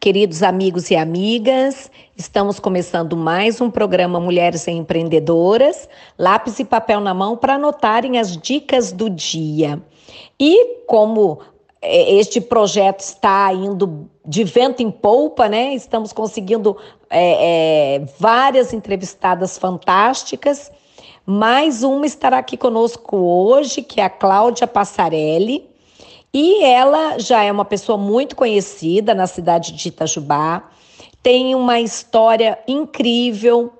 Queridos amigos e amigas, estamos começando mais um programa Mulheres Empreendedoras, lápis e papel na mão para anotarem as dicas do dia. E como é, este projeto está indo de vento em polpa, né? Estamos conseguindo é, é, várias entrevistadas fantásticas. Mais uma estará aqui conosco hoje, que é a Cláudia Passarelli. E ela já é uma pessoa muito conhecida na cidade de Itajubá, tem uma história incrível,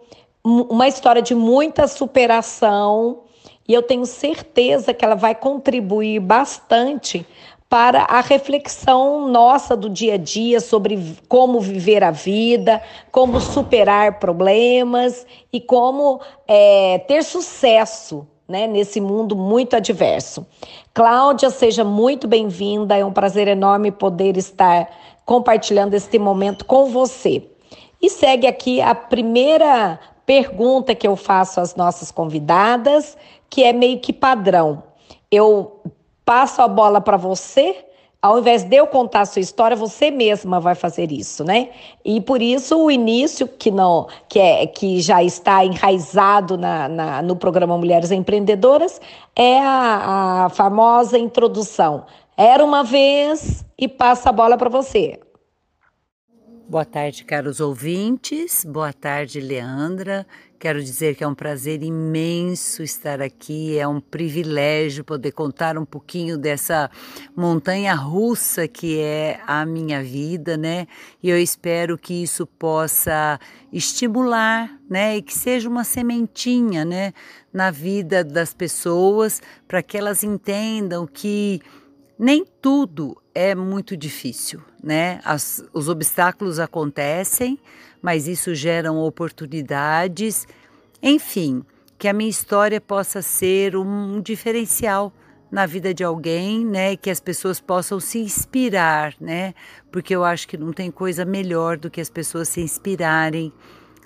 uma história de muita superação, e eu tenho certeza que ela vai contribuir bastante para a reflexão nossa do dia a dia sobre como viver a vida, como superar problemas e como é, ter sucesso né, nesse mundo muito adverso. Cláudia, seja muito bem-vinda. É um prazer enorme poder estar compartilhando este momento com você. E segue aqui a primeira pergunta que eu faço às nossas convidadas, que é meio que padrão. Eu passo a bola para você ao invés de eu contar a sua história, você mesma vai fazer isso, né? E por isso o início que não, que é que já está enraizado na, na no programa Mulheres Empreendedoras é a, a famosa introdução. Era uma vez e passa a bola para você. Boa tarde, caros ouvintes. Boa tarde, Leandra. Quero dizer que é um prazer imenso estar aqui, é um privilégio poder contar um pouquinho dessa montanha russa que é a minha vida, né? E eu espero que isso possa estimular, né? E que seja uma sementinha, né? Na vida das pessoas, para que elas entendam que nem tudo é muito difícil, né? As, os obstáculos acontecem, mas isso gera oportunidades. Enfim, que a minha história possa ser um diferencial na vida de alguém, né, que as pessoas possam se inspirar, né? Porque eu acho que não tem coisa melhor do que as pessoas se inspirarem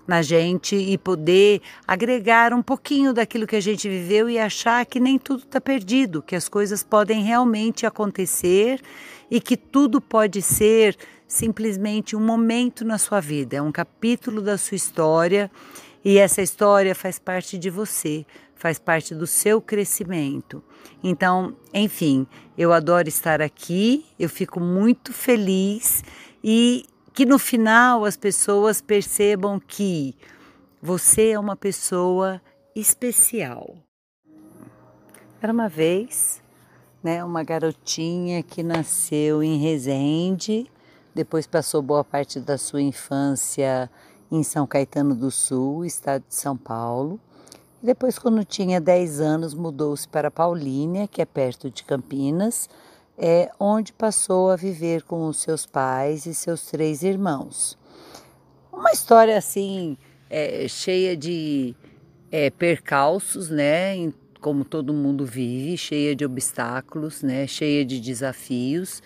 na gente e poder agregar um pouquinho daquilo que a gente viveu e achar que nem tudo está perdido, que as coisas podem realmente acontecer e que tudo pode ser simplesmente um momento na sua vida, é um capítulo da sua história e essa história faz parte de você, faz parte do seu crescimento. Então, enfim, eu adoro estar aqui, eu fico muito feliz e que no final as pessoas percebam que você é uma pessoa especial. Era uma vez, né, uma garotinha que nasceu em Resende, depois passou boa parte da sua infância em São Caetano do Sul, estado de São Paulo. E depois, quando tinha 10 anos, mudou-se para Paulínia, que é perto de Campinas, é, onde passou a viver com os seus pais e seus três irmãos. Uma história assim, é, cheia de é, percalços, né? Como todo mundo vive, cheia de obstáculos, né? Cheia de desafios.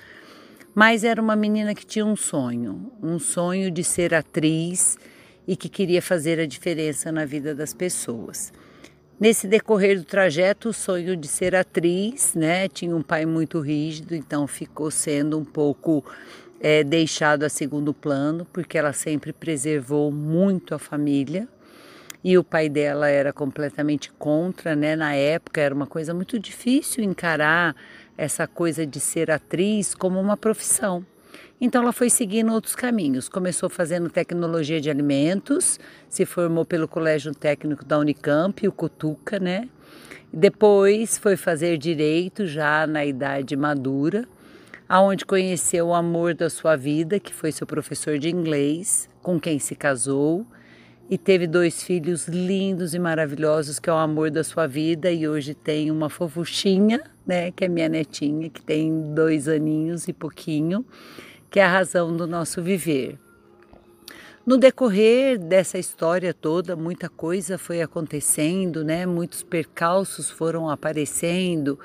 Mas era uma menina que tinha um sonho, um sonho de ser atriz e que queria fazer a diferença na vida das pessoas. Nesse decorrer do trajeto, o sonho de ser atriz, né? Tinha um pai muito rígido, então ficou sendo um pouco é, deixado a segundo plano, porque ela sempre preservou muito a família. E o pai dela era completamente contra, né? Na época era uma coisa muito difícil encarar essa coisa de ser atriz como uma profissão. Então ela foi seguindo outros caminhos. Começou fazendo tecnologia de alimentos, se formou pelo Colégio Técnico da Unicamp, o Cutuca, né? Depois foi fazer direito já na idade madura, aonde conheceu o amor da sua vida, que foi seu professor de inglês, com quem se casou e teve dois filhos lindos e maravilhosos, que é o amor da sua vida, e hoje tem uma fofuchinha, né, que é minha netinha, que tem dois aninhos e pouquinho que é a razão do nosso viver. No decorrer dessa história toda, muita coisa foi acontecendo, né? Muitos percalços foram aparecendo,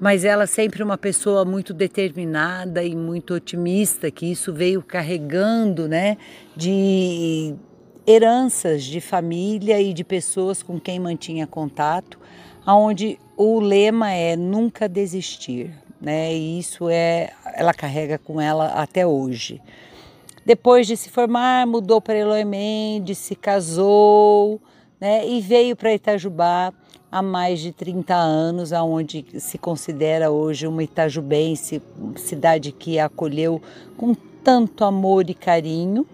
mas ela sempre uma pessoa muito determinada e muito otimista, que isso veio carregando, né, de heranças de família e de pessoas com quem mantinha contato, aonde o lema é nunca desistir, né? E isso é, ela carrega com ela até hoje. Depois de se formar, mudou para Eloy Mendes, se casou né, e veio para Itajubá há mais de 30 anos, aonde se considera hoje uma itajubense, cidade que a acolheu com tanto amor e carinho.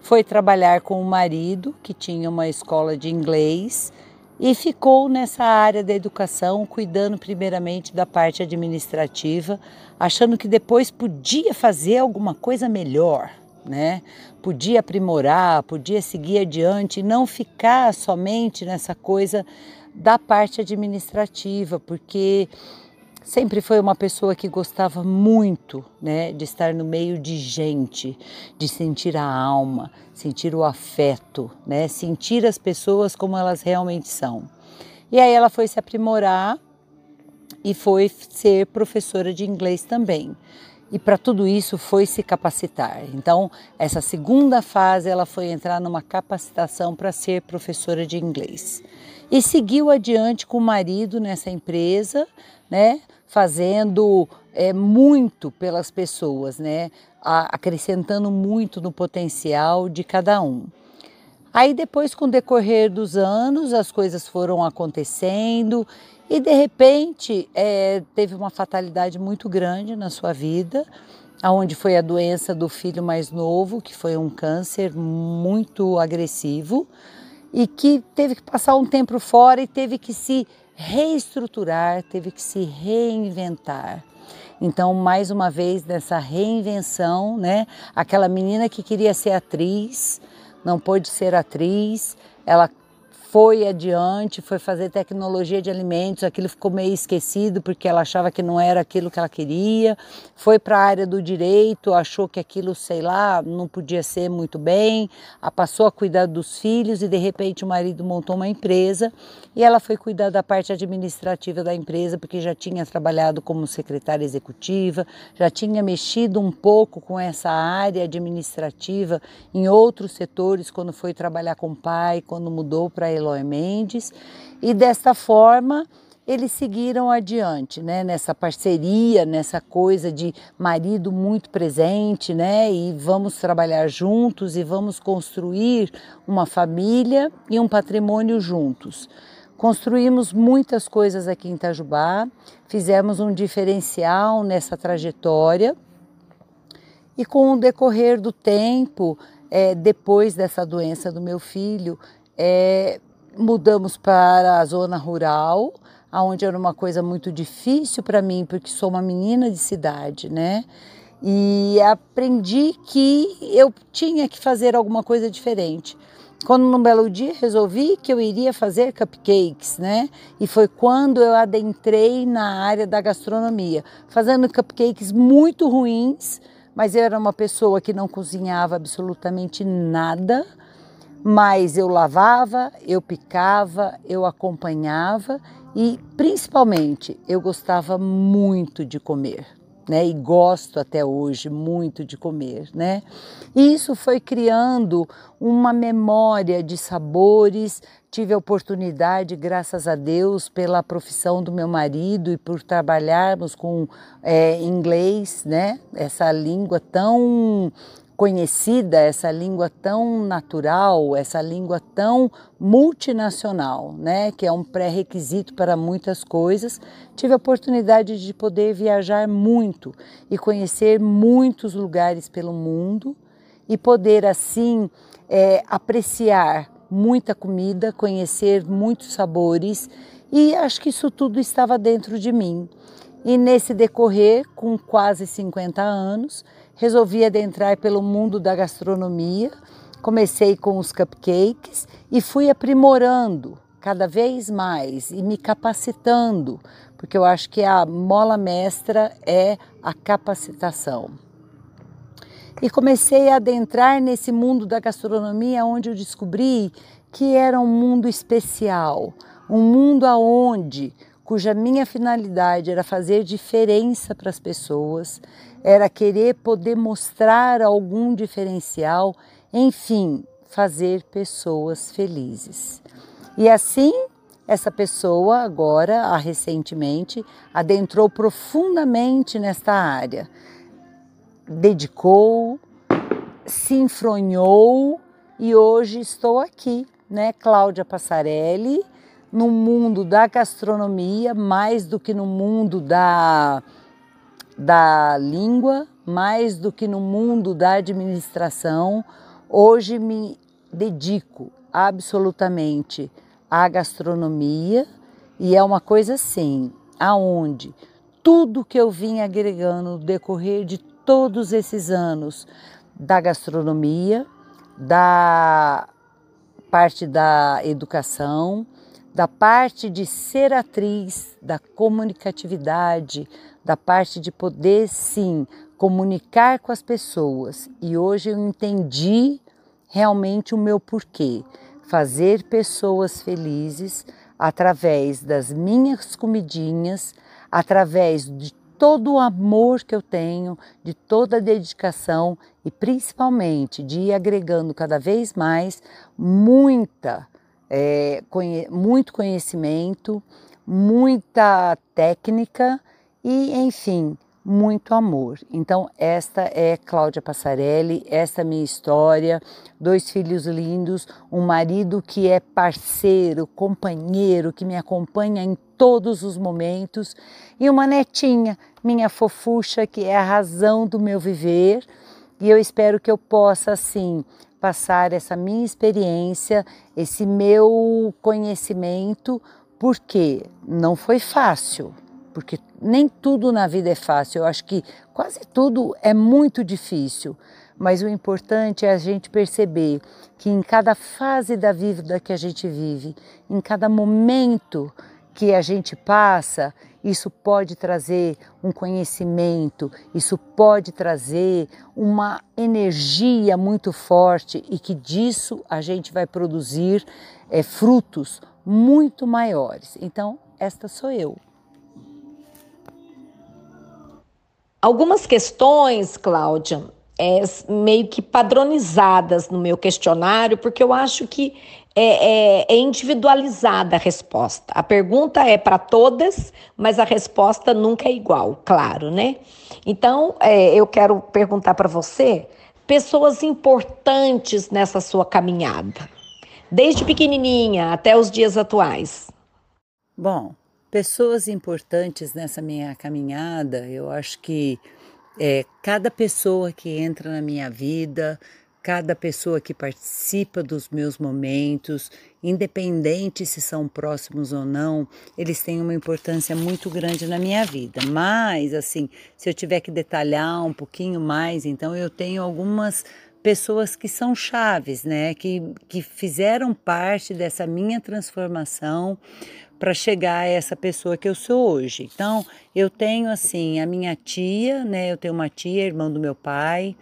Foi trabalhar com o marido, que tinha uma escola de inglês, e ficou nessa área da educação, cuidando primeiramente da parte administrativa, achando que depois podia fazer alguma coisa melhor né? Podia aprimorar, podia seguir adiante não ficar somente nessa coisa da parte administrativa, porque sempre foi uma pessoa que gostava muito, né, de estar no meio de gente, de sentir a alma, sentir o afeto, né, sentir as pessoas como elas realmente são. E aí ela foi se aprimorar e foi ser professora de inglês também e para tudo isso foi se capacitar. Então, essa segunda fase ela foi entrar numa capacitação para ser professora de inglês. E seguiu adiante com o marido nessa empresa, né, fazendo é, muito pelas pessoas, né, acrescentando muito no potencial de cada um. Aí depois, com o decorrer dos anos, as coisas foram acontecendo e de repente é, teve uma fatalidade muito grande na sua vida, aonde foi a doença do filho mais novo, que foi um câncer muito agressivo e que teve que passar um tempo fora e teve que se reestruturar, teve que se reinventar. Então, mais uma vez nessa reinvenção, né? Aquela menina que queria ser atriz, não pôde ser atriz, ela foi adiante, foi fazer tecnologia de alimentos, aquilo ficou meio esquecido porque ela achava que não era aquilo que ela queria. Foi para a área do direito, achou que aquilo, sei lá, não podia ser muito bem, passou a cuidar dos filhos e de repente o marido montou uma empresa e ela foi cuidar da parte administrativa da empresa porque já tinha trabalhado como secretária executiva, já tinha mexido um pouco com essa área administrativa em outros setores quando foi trabalhar com o pai, quando mudou para Eloy Mendes, e desta forma eles seguiram adiante, né, nessa parceria, nessa coisa de marido muito presente, né, e vamos trabalhar juntos e vamos construir uma família e um patrimônio juntos. Construímos muitas coisas aqui em Itajubá, fizemos um diferencial nessa trajetória e com o decorrer do tempo, é, depois dessa doença do meu filho, é, mudamos para a zona rural, aonde era uma coisa muito difícil para mim, porque sou uma menina de cidade, né? E aprendi que eu tinha que fazer alguma coisa diferente. Quando num belo dia resolvi que eu iria fazer cupcakes, né? E foi quando eu adentrei na área da gastronomia, fazendo cupcakes muito ruins, mas eu era uma pessoa que não cozinhava absolutamente nada mas eu lavava, eu picava, eu acompanhava e principalmente eu gostava muito de comer. Né, e gosto até hoje muito de comer, né? E isso foi criando uma memória de sabores. Tive a oportunidade, graças a Deus, pela profissão do meu marido e por trabalharmos com é, inglês, né? Essa língua tão conhecida, essa língua tão natural, essa língua tão multinacional, né, que é um pré-requisito para muitas coisas, tive a oportunidade de poder viajar muito e conhecer muitos lugares pelo mundo e poder assim é, apreciar muita comida, conhecer muitos sabores e acho que isso tudo estava dentro de mim. E nesse decorrer, com quase 50 anos, resolvi adentrar pelo mundo da gastronomia. Comecei com os cupcakes e fui aprimorando cada vez mais e me capacitando, porque eu acho que a mola mestra é a capacitação. E comecei a adentrar nesse mundo da gastronomia, onde eu descobri que era um mundo especial, um mundo aonde cuja minha finalidade era fazer diferença para as pessoas, era querer poder mostrar algum diferencial, enfim, fazer pessoas felizes. E assim, essa pessoa agora, recentemente, adentrou profundamente nesta área, dedicou, se enfronhou e hoje estou aqui, né, Cláudia Passarelli, no mundo da gastronomia, mais do que no mundo da, da língua, mais do que no mundo da administração. Hoje me dedico absolutamente à gastronomia e é uma coisa assim, aonde tudo que eu vim agregando no decorrer de todos esses anos da gastronomia, da parte da educação, da parte de ser atriz, da comunicatividade, da parte de poder sim comunicar com as pessoas. E hoje eu entendi realmente o meu porquê. Fazer pessoas felizes através das minhas comidinhas, através de todo o amor que eu tenho, de toda a dedicação e principalmente de ir agregando cada vez mais muita, é, conhe muito conhecimento, muita técnica e, enfim, muito amor. Então, esta é Cláudia Passarelli, esta é minha história, dois filhos lindos, um marido que é parceiro, companheiro, que me acompanha em todos os momentos, e uma netinha, minha fofucha, que é a razão do meu viver. E eu espero que eu possa, assim, passar essa minha experiência, esse meu conhecimento, porque não foi fácil, porque nem tudo na vida é fácil. Eu acho que quase tudo é muito difícil, mas o importante é a gente perceber que em cada fase da vida que a gente vive, em cada momento que a gente passa, isso pode trazer um conhecimento, isso pode trazer uma energia muito forte e que disso a gente vai produzir é, frutos muito maiores. Então, esta sou eu. Algumas questões, Cláudia, é, meio que padronizadas no meu questionário, porque eu acho que é, é, é individualizada a resposta. A pergunta é para todas, mas a resposta nunca é igual, claro, né? Então, é, eu quero perguntar para você pessoas importantes nessa sua caminhada, desde pequenininha até os dias atuais. Bom, pessoas importantes nessa minha caminhada, eu acho que é, cada pessoa que entra na minha vida, cada pessoa que participa dos meus momentos, independente se são próximos ou não, eles têm uma importância muito grande na minha vida. Mas, assim, se eu tiver que detalhar um pouquinho mais, então eu tenho algumas pessoas que são chaves, né? Que, que fizeram parte dessa minha transformação para chegar a essa pessoa que eu sou hoje. Então, eu tenho assim a minha tia, né? Eu tenho uma tia, irmão do meu pai,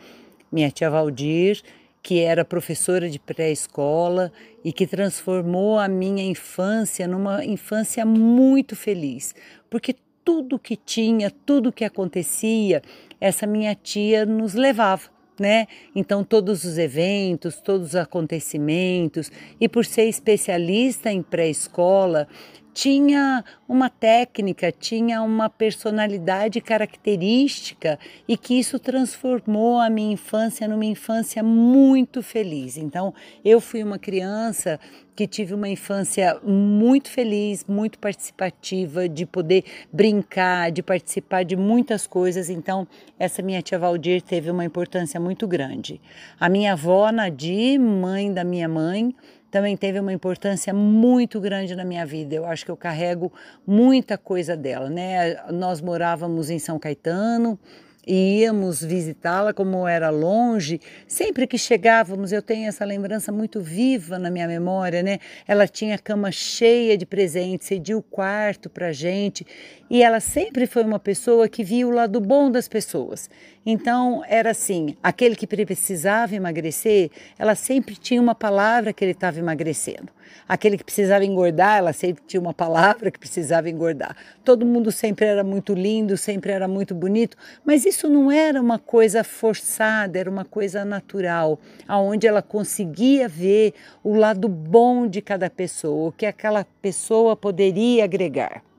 minha tia Valdir, que era professora de pré-escola e que transformou a minha infância numa infância muito feliz, porque tudo que tinha, tudo que acontecia, essa minha tia nos levava né? Então, todos os eventos, todos os acontecimentos, e por ser especialista em pré-escola, tinha uma técnica, tinha uma personalidade característica e que isso transformou a minha infância numa infância muito feliz. Então, eu fui uma criança que tive uma infância muito feliz, muito participativa, de poder brincar, de participar de muitas coisas. Então, essa minha tia Valdir teve uma importância muito grande. A minha avó, Nadir, mãe da minha mãe, também teve uma importância muito grande na minha vida. Eu acho que eu carrego muita coisa dela, né? Nós morávamos em São Caetano, e íamos visitá-la como era longe. Sempre que chegávamos, eu tenho essa lembrança muito viva na minha memória, né? Ela tinha a cama cheia de presentes, cedia o quarto para gente e ela sempre foi uma pessoa que via o lado bom das pessoas. Então era assim, aquele que precisava emagrecer, ela sempre tinha uma palavra que ele estava emagrecendo. Aquele que precisava engordar, ela sempre tinha uma palavra que precisava engordar. Todo mundo sempre era muito lindo, sempre era muito bonito, mas isso não era uma coisa forçada, era uma coisa natural, aonde ela conseguia ver o lado bom de cada pessoa, o que aquela pessoa poderia agregar.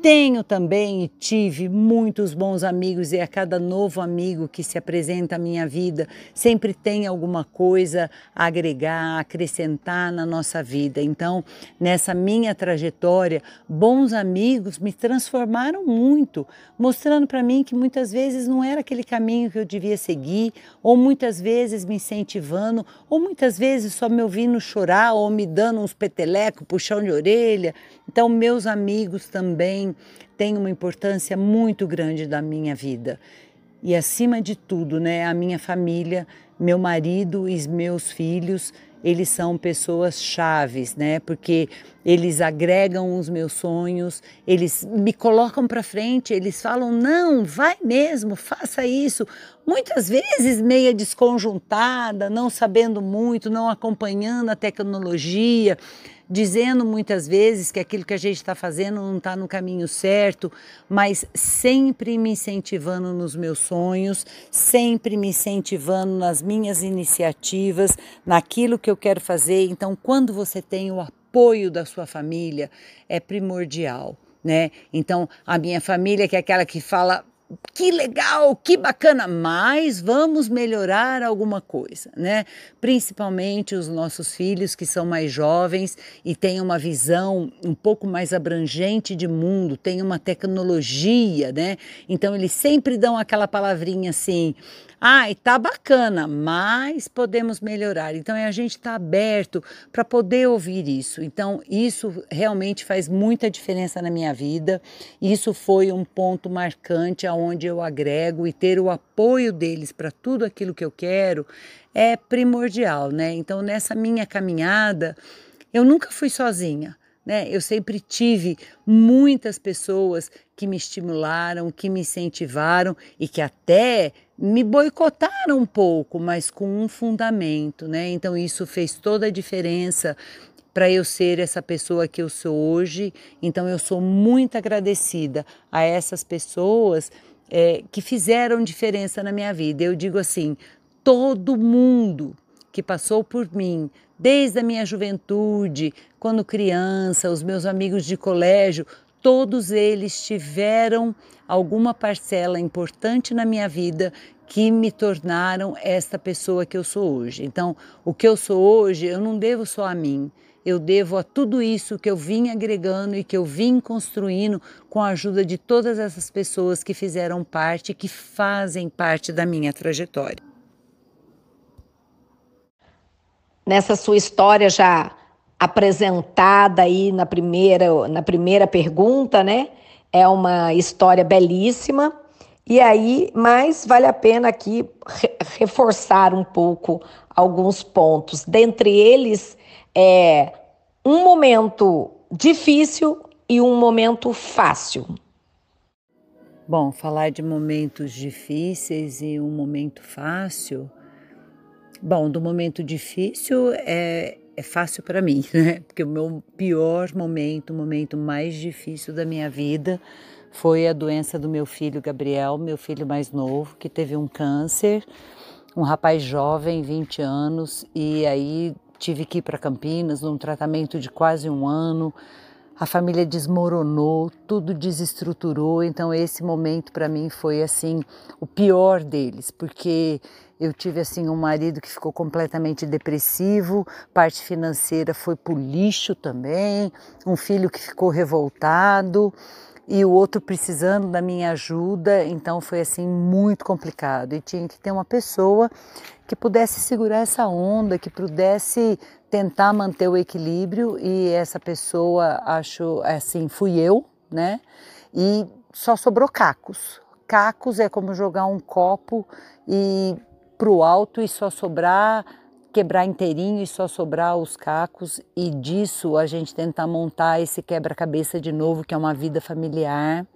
Tenho também e tive muitos bons amigos, e a cada novo amigo que se apresenta à minha vida, sempre tem alguma coisa a agregar, a acrescentar na nossa vida. Então, nessa minha trajetória, bons amigos me transformaram muito, mostrando para mim que muitas vezes não era aquele caminho que eu devia seguir, ou muitas vezes me incentivando, ou muitas vezes só me ouvindo chorar, ou me dando uns petelecos, puxão de orelha. Então, meus amigos também tem uma importância muito grande da minha vida. E acima de tudo, né, a minha família, meu marido e meus filhos, eles são pessoas chaves, né? Porque eles agregam os meus sonhos, eles me colocam para frente, eles falam: "Não, vai mesmo, faça isso". Muitas vezes meia desconjuntada, não sabendo muito, não acompanhando a tecnologia, dizendo muitas vezes que aquilo que a gente está fazendo não está no caminho certo, mas sempre me incentivando nos meus sonhos, sempre me incentivando nas minhas iniciativas, naquilo que eu quero fazer. Então, quando você tem o apoio da sua família, é primordial. Né? Então, a minha família, que é aquela que fala que legal, que bacana, mas vamos melhorar alguma coisa, né? Principalmente os nossos filhos que são mais jovens e têm uma visão um pouco mais abrangente de mundo, têm uma tecnologia, né? Então eles sempre dão aquela palavrinha assim: Ai, tá bacana, mas podemos melhorar. Então, é a gente está aberto para poder ouvir isso. Então, isso realmente faz muita diferença na minha vida. Isso foi um ponto marcante aonde eu agrego e ter o apoio deles para tudo aquilo que eu quero é primordial, né? Então, nessa minha caminhada, eu nunca fui sozinha. Né? Eu sempre tive muitas pessoas que me estimularam, que me incentivaram e que até me boicotaram um pouco, mas com um fundamento, né? Então isso fez toda a diferença para eu ser essa pessoa que eu sou hoje. Então eu sou muito agradecida a essas pessoas é, que fizeram diferença na minha vida. Eu digo assim, todo mundo que passou por mim, desde a minha juventude, quando criança, os meus amigos de colégio, todos eles tiveram alguma parcela importante na minha vida que me tornaram esta pessoa que eu sou hoje. Então, o que eu sou hoje, eu não devo só a mim, eu devo a tudo isso que eu vim agregando e que eu vim construindo com a ajuda de todas essas pessoas que fizeram parte, que fazem parte da minha trajetória. Nessa sua história já apresentada aí na primeira, na primeira pergunta, né? É uma história belíssima. E aí, mas vale a pena aqui reforçar um pouco alguns pontos. Dentre eles, é um momento difícil e um momento fácil. Bom, falar de momentos difíceis e um momento fácil Bom, do momento difícil é, é fácil para mim, né? Porque o meu pior momento, o momento mais difícil da minha vida foi a doença do meu filho Gabriel, meu filho mais novo, que teve um câncer, um rapaz jovem, 20 anos, e aí tive que ir para Campinas num tratamento de quase um ano. A família desmoronou, tudo desestruturou, então esse momento para mim foi assim o pior deles, porque eu tive assim um marido que ficou completamente depressivo, parte financeira foi pro lixo também, um filho que ficou revoltado e o outro precisando da minha ajuda, então foi assim muito complicado e tinha que ter uma pessoa que pudesse segurar essa onda, que pudesse tentar manter o equilíbrio e essa pessoa, acho assim, fui eu, né? E só sobrou cacos. Cacos é como jogar um copo e para o alto e só sobrar, quebrar inteirinho e só sobrar os cacos e disso a gente tentar montar esse quebra-cabeça de novo, que é uma vida familiar.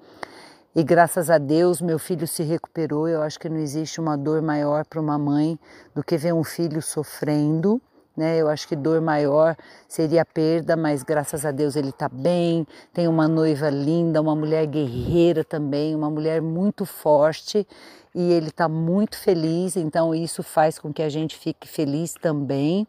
E graças a Deus meu filho se recuperou. Eu acho que não existe uma dor maior para uma mãe do que ver um filho sofrendo. Né? Eu acho que dor maior seria a perda, mas graças a Deus ele está bem. Tem uma noiva linda, uma mulher guerreira também, uma mulher muito forte e ele está muito feliz, então isso faz com que a gente fique feliz também.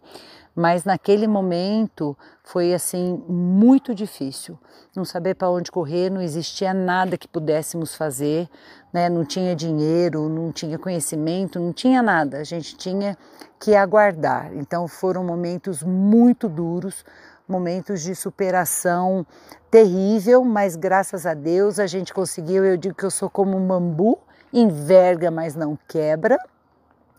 Mas naquele momento foi assim muito difícil, não saber para onde correr, não existia nada que pudéssemos fazer, né? Não tinha dinheiro, não tinha conhecimento, não tinha nada. A gente tinha que aguardar. Então foram momentos muito duros, momentos de superação terrível, mas graças a Deus a gente conseguiu. Eu digo que eu sou como um bambu, enverga, mas não quebra.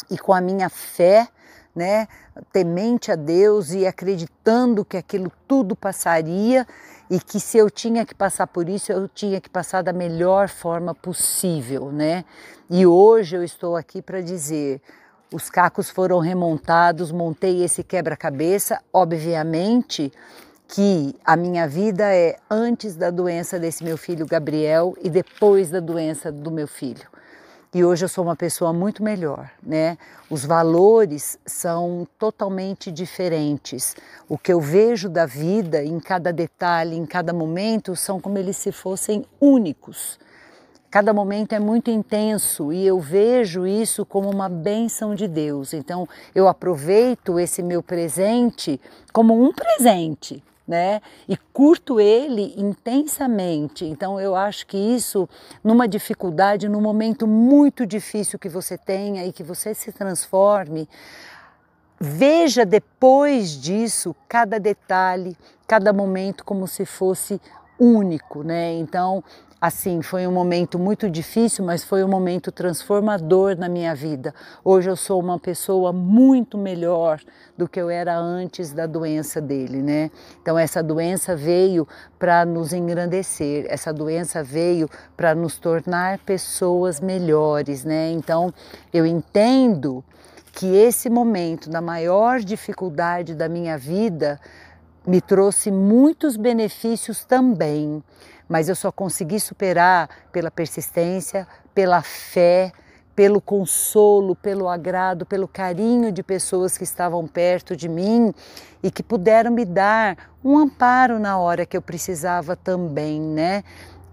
E com a minha fé, né, temente a Deus e acreditando que aquilo tudo passaria e que se eu tinha que passar por isso, eu tinha que passar da melhor forma possível, né? E hoje eu estou aqui para dizer, os cacos foram remontados, montei esse quebra-cabeça, obviamente que a minha vida é antes da doença desse meu filho Gabriel e depois da doença do meu filho. E hoje eu sou uma pessoa muito melhor, né? Os valores são totalmente diferentes. O que eu vejo da vida em cada detalhe, em cada momento, são como eles se fossem únicos. Cada momento é muito intenso e eu vejo isso como uma bênção de Deus. Então eu aproveito esse meu presente como um presente, né? E curto ele intensamente. Então eu acho que isso, numa dificuldade, num momento muito difícil que você tenha e que você se transforme, veja depois disso cada detalhe, cada momento como se fosse único, né? Então Assim, foi um momento muito difícil, mas foi um momento transformador na minha vida. Hoje eu sou uma pessoa muito melhor do que eu era antes da doença dele, né? Então essa doença veio para nos engrandecer, essa doença veio para nos tornar pessoas melhores, né? Então eu entendo que esse momento da maior dificuldade da minha vida me trouxe muitos benefícios também mas eu só consegui superar pela persistência, pela fé, pelo consolo, pelo agrado, pelo carinho de pessoas que estavam perto de mim e que puderam me dar um amparo na hora que eu precisava também, né?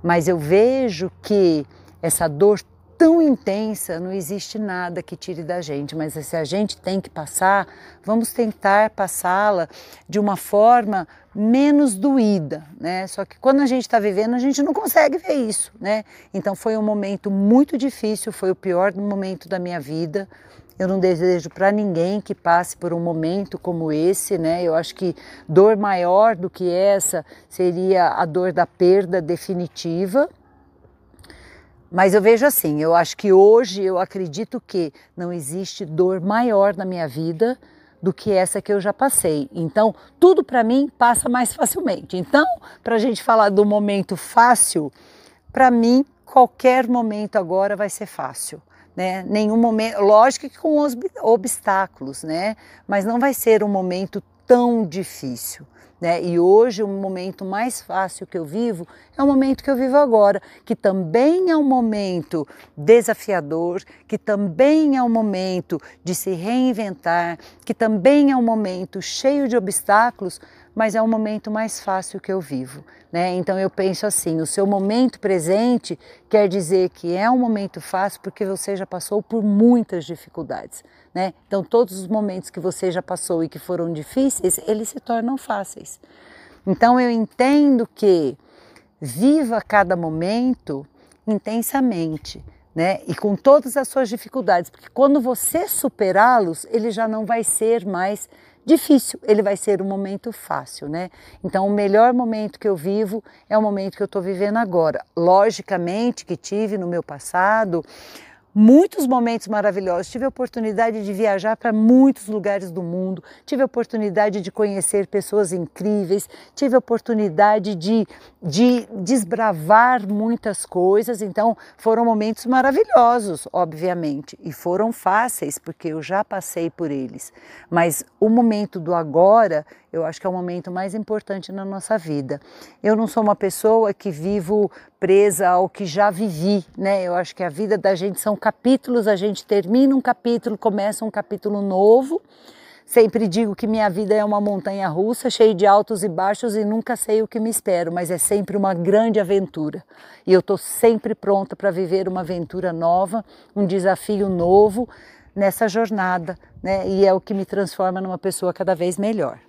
Mas eu vejo que essa dor tão intensa, não existe nada que tire da gente, mas se a gente tem que passar, vamos tentar passá-la de uma forma menos doída, né? Só que quando a gente está vivendo, a gente não consegue ver isso, né? Então foi um momento muito difícil, foi o pior momento da minha vida. Eu não desejo para ninguém que passe por um momento como esse, né? Eu acho que dor maior do que essa seria a dor da perda definitiva, mas eu vejo assim, eu acho que hoje eu acredito que não existe dor maior na minha vida do que essa que eu já passei. Então, tudo para mim passa mais facilmente. Então, para a gente falar do momento fácil, para mim, qualquer momento agora vai ser fácil. Né? Nenhum momento, lógico que com os obstáculos, né? Mas não vai ser um momento tão difícil. Né? E hoje o momento mais fácil que eu vivo é o momento que eu vivo agora, que também é um momento desafiador, que também é um momento de se reinventar, que também é um momento cheio de obstáculos, mas é o momento mais fácil que eu vivo. Né? Então eu penso assim: o seu momento presente quer dizer que é um momento fácil porque você já passou por muitas dificuldades. Né? Então todos os momentos que você já passou e que foram difíceis, eles se tornam fáceis. Então eu entendo que viva cada momento intensamente. Né? E com todas as suas dificuldades, porque quando você superá-los, ele já não vai ser mais difícil, ele vai ser um momento fácil, né? Então, o melhor momento que eu vivo é o momento que eu estou vivendo agora. Logicamente que tive no meu passado muitos momentos maravilhosos. Tive a oportunidade de viajar para muitos lugares do mundo, tive a oportunidade de conhecer pessoas incríveis, tive a oportunidade de, de desbravar muitas coisas. Então, foram momentos maravilhosos, obviamente, e foram fáceis, porque eu já passei por eles. Mas o momento do agora eu acho que é o momento mais importante na nossa vida. Eu não sou uma pessoa que vivo presa ao que já vivi, né? Eu acho que a vida da gente são capítulos, a gente termina um capítulo, começa um capítulo novo Sempre digo que minha vida é uma montanha russa, cheia de altos e baixos e nunca sei o que me espero, mas é sempre uma grande aventura. E eu estou sempre pronta para viver uma aventura nova, um desafio novo nessa jornada, né? E é o que me transforma numa pessoa cada vez melhor.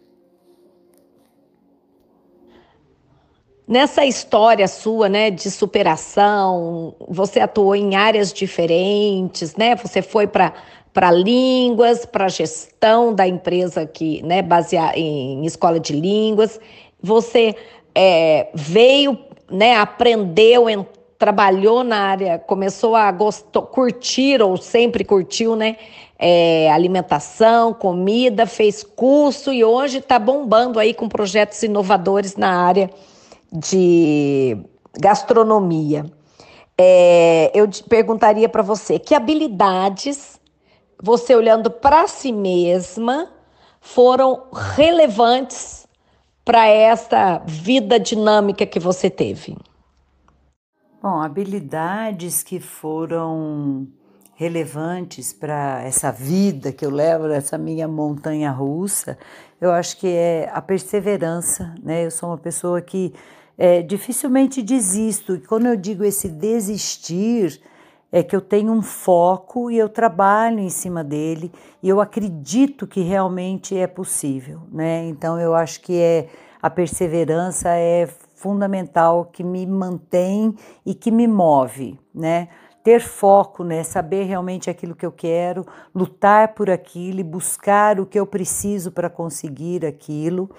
Nessa história sua, né, de superação, você atuou em áreas diferentes, né? Você foi para para línguas, para gestão da empresa que, né, baseada em escola de línguas. Você é, veio, né, aprendeu, trabalhou na área, começou a gostou, curtir ou sempre curtiu, né, é, alimentação, comida, fez curso e hoje está bombando aí com projetos inovadores na área de gastronomia. É, eu perguntaria para você que habilidades você olhando para si mesma, foram relevantes para essa vida dinâmica que você teve? Bom, habilidades que foram relevantes para essa vida que eu levo, essa minha montanha russa, eu acho que é a perseverança, né? Eu sou uma pessoa que é, dificilmente desisto. E quando eu digo esse desistir, é que eu tenho um foco e eu trabalho em cima dele e eu acredito que realmente é possível, né? Então eu acho que é a perseverança é fundamental que me mantém e que me move, né? Ter foco, né? Saber realmente aquilo que eu quero, lutar por aquilo e buscar o que eu preciso para conseguir aquilo.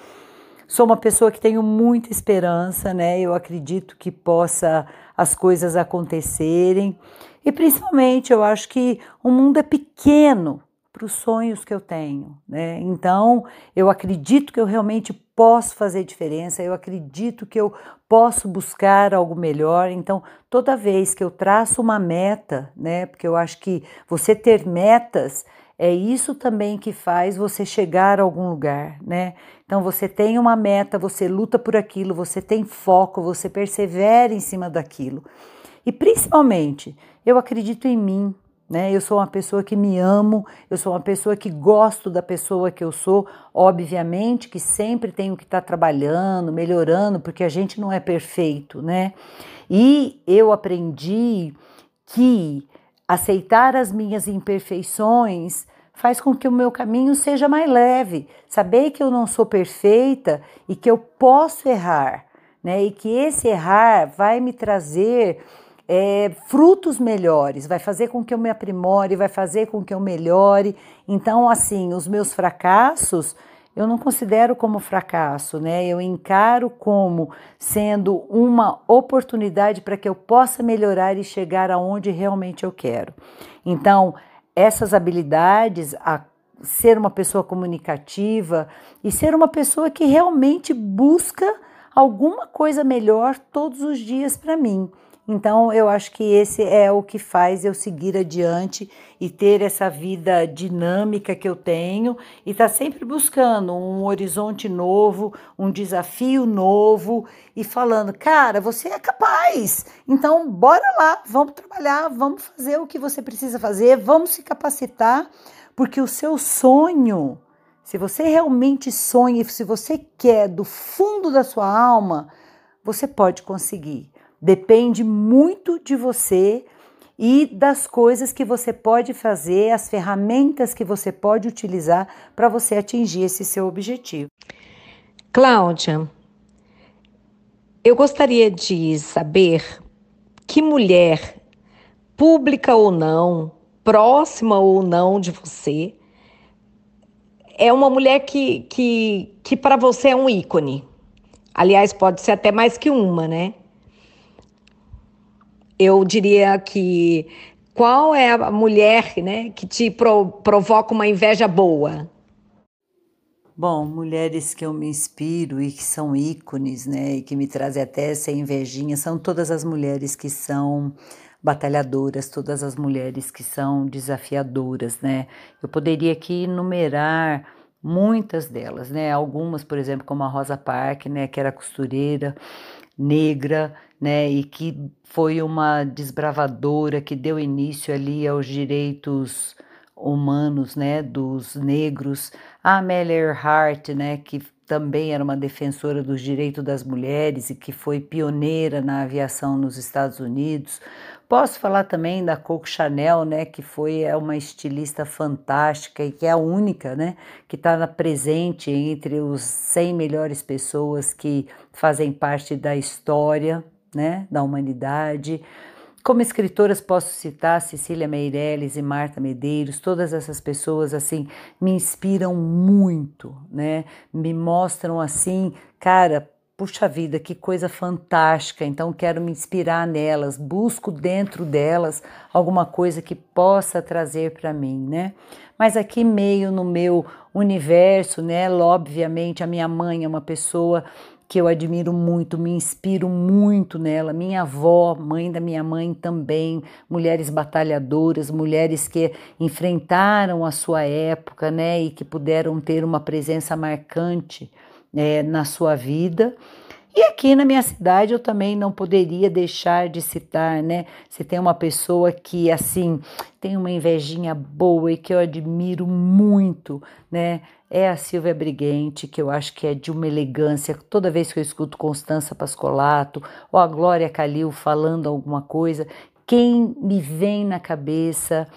Sou uma pessoa que tenho muita esperança, né? Eu acredito que possa as coisas acontecerem. E principalmente eu acho que o mundo é pequeno para os sonhos que eu tenho, né? Então eu acredito que eu realmente posso fazer diferença, eu acredito que eu posso buscar algo melhor. Então toda vez que eu traço uma meta, né? Porque eu acho que você ter metas é isso também que faz você chegar a algum lugar, né? Então você tem uma meta, você luta por aquilo, você tem foco, você persevera em cima daquilo. E principalmente, eu acredito em mim, né? Eu sou uma pessoa que me amo, eu sou uma pessoa que gosto da pessoa que eu sou, obviamente que sempre tenho que estar trabalhando, melhorando, porque a gente não é perfeito, né? E eu aprendi que aceitar as minhas imperfeições faz com que o meu caminho seja mais leve. Saber que eu não sou perfeita e que eu posso errar, né? E que esse errar vai me trazer é, frutos melhores, vai fazer com que eu me aprimore, vai fazer com que eu melhore. Então, assim, os meus fracassos eu não considero como fracasso, né? Eu encaro como sendo uma oportunidade para que eu possa melhorar e chegar aonde realmente eu quero. Então, essas habilidades, a ser uma pessoa comunicativa e ser uma pessoa que realmente busca alguma coisa melhor todos os dias para mim. Então, eu acho que esse é o que faz eu seguir adiante e ter essa vida dinâmica que eu tenho e estar tá sempre buscando um horizonte novo, um desafio novo e falando, cara, você é capaz. Então, bora lá, vamos trabalhar, vamos fazer o que você precisa fazer, vamos se capacitar, porque o seu sonho, se você realmente sonha, se você quer do fundo da sua alma, você pode conseguir. Depende muito de você e das coisas que você pode fazer, as ferramentas que você pode utilizar para você atingir esse seu objetivo. Cláudia, eu gostaria de saber que mulher, pública ou não, próxima ou não de você, é uma mulher que, que, que para você é um ícone. Aliás, pode ser até mais que uma, né? Eu diria que qual é a mulher né, que te pro, provoca uma inveja boa? Bom, mulheres que eu me inspiro e que são ícones, né, e que me trazem até essa invejinha, são todas as mulheres que são batalhadoras, todas as mulheres que são desafiadoras, né? Eu poderia aqui enumerar muitas delas, né? Algumas, por exemplo, como a Rosa Park, né, que era costureira negra, né, e que foi uma desbravadora que deu início ali aos direitos humanos, né, dos negros, a Amélia Earhart, né, que também era uma defensora dos direitos das mulheres e que foi pioneira na aviação nos Estados Unidos. Posso falar também da Coco Chanel, né, que foi é uma estilista fantástica e que é a única, né, que está presente entre os 100 melhores pessoas que fazem parte da história, né, da humanidade. Como escritoras posso citar Cecília Meirelles e Marta Medeiros, todas essas pessoas assim me inspiram muito, né? Me mostram assim, cara, puxa vida, que coisa fantástica. Então quero me inspirar nelas, busco dentro delas alguma coisa que possa trazer para mim, né? Mas aqui meio no meu universo, né? Obviamente a minha mãe é uma pessoa que eu admiro muito, me inspiro muito nela. Minha avó, mãe da minha mãe também, mulheres batalhadoras, mulheres que enfrentaram a sua época, né, e que puderam ter uma presença marcante é, na sua vida. E aqui na minha cidade eu também não poderia deixar de citar, né? Se tem uma pessoa que assim tem uma invejinha boa e que eu admiro muito, né? É a Silvia Briguente, que eu acho que é de uma elegância. Toda vez que eu escuto Constança Pascolato ou a Glória Calil falando alguma coisa, quem me vem na cabeça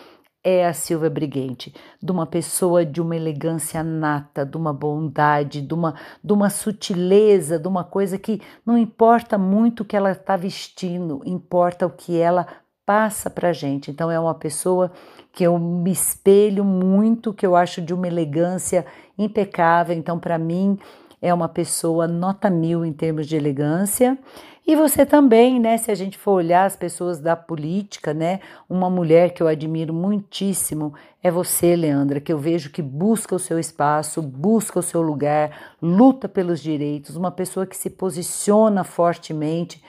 é a Silvia Briguente, de uma pessoa de uma elegância nata, de uma bondade, de uma, de uma sutileza, de uma coisa que não importa muito o que ela está vestindo, importa o que ela passa para gente. Então é uma pessoa que eu me espelho muito, que eu acho de uma elegância impecável. Então para mim é uma pessoa nota mil em termos de elegância. E você também, né? Se a gente for olhar as pessoas da política, né? Uma mulher que eu admiro muitíssimo é você, Leandra, que eu vejo que busca o seu espaço, busca o seu lugar, luta pelos direitos, uma pessoa que se posiciona fortemente.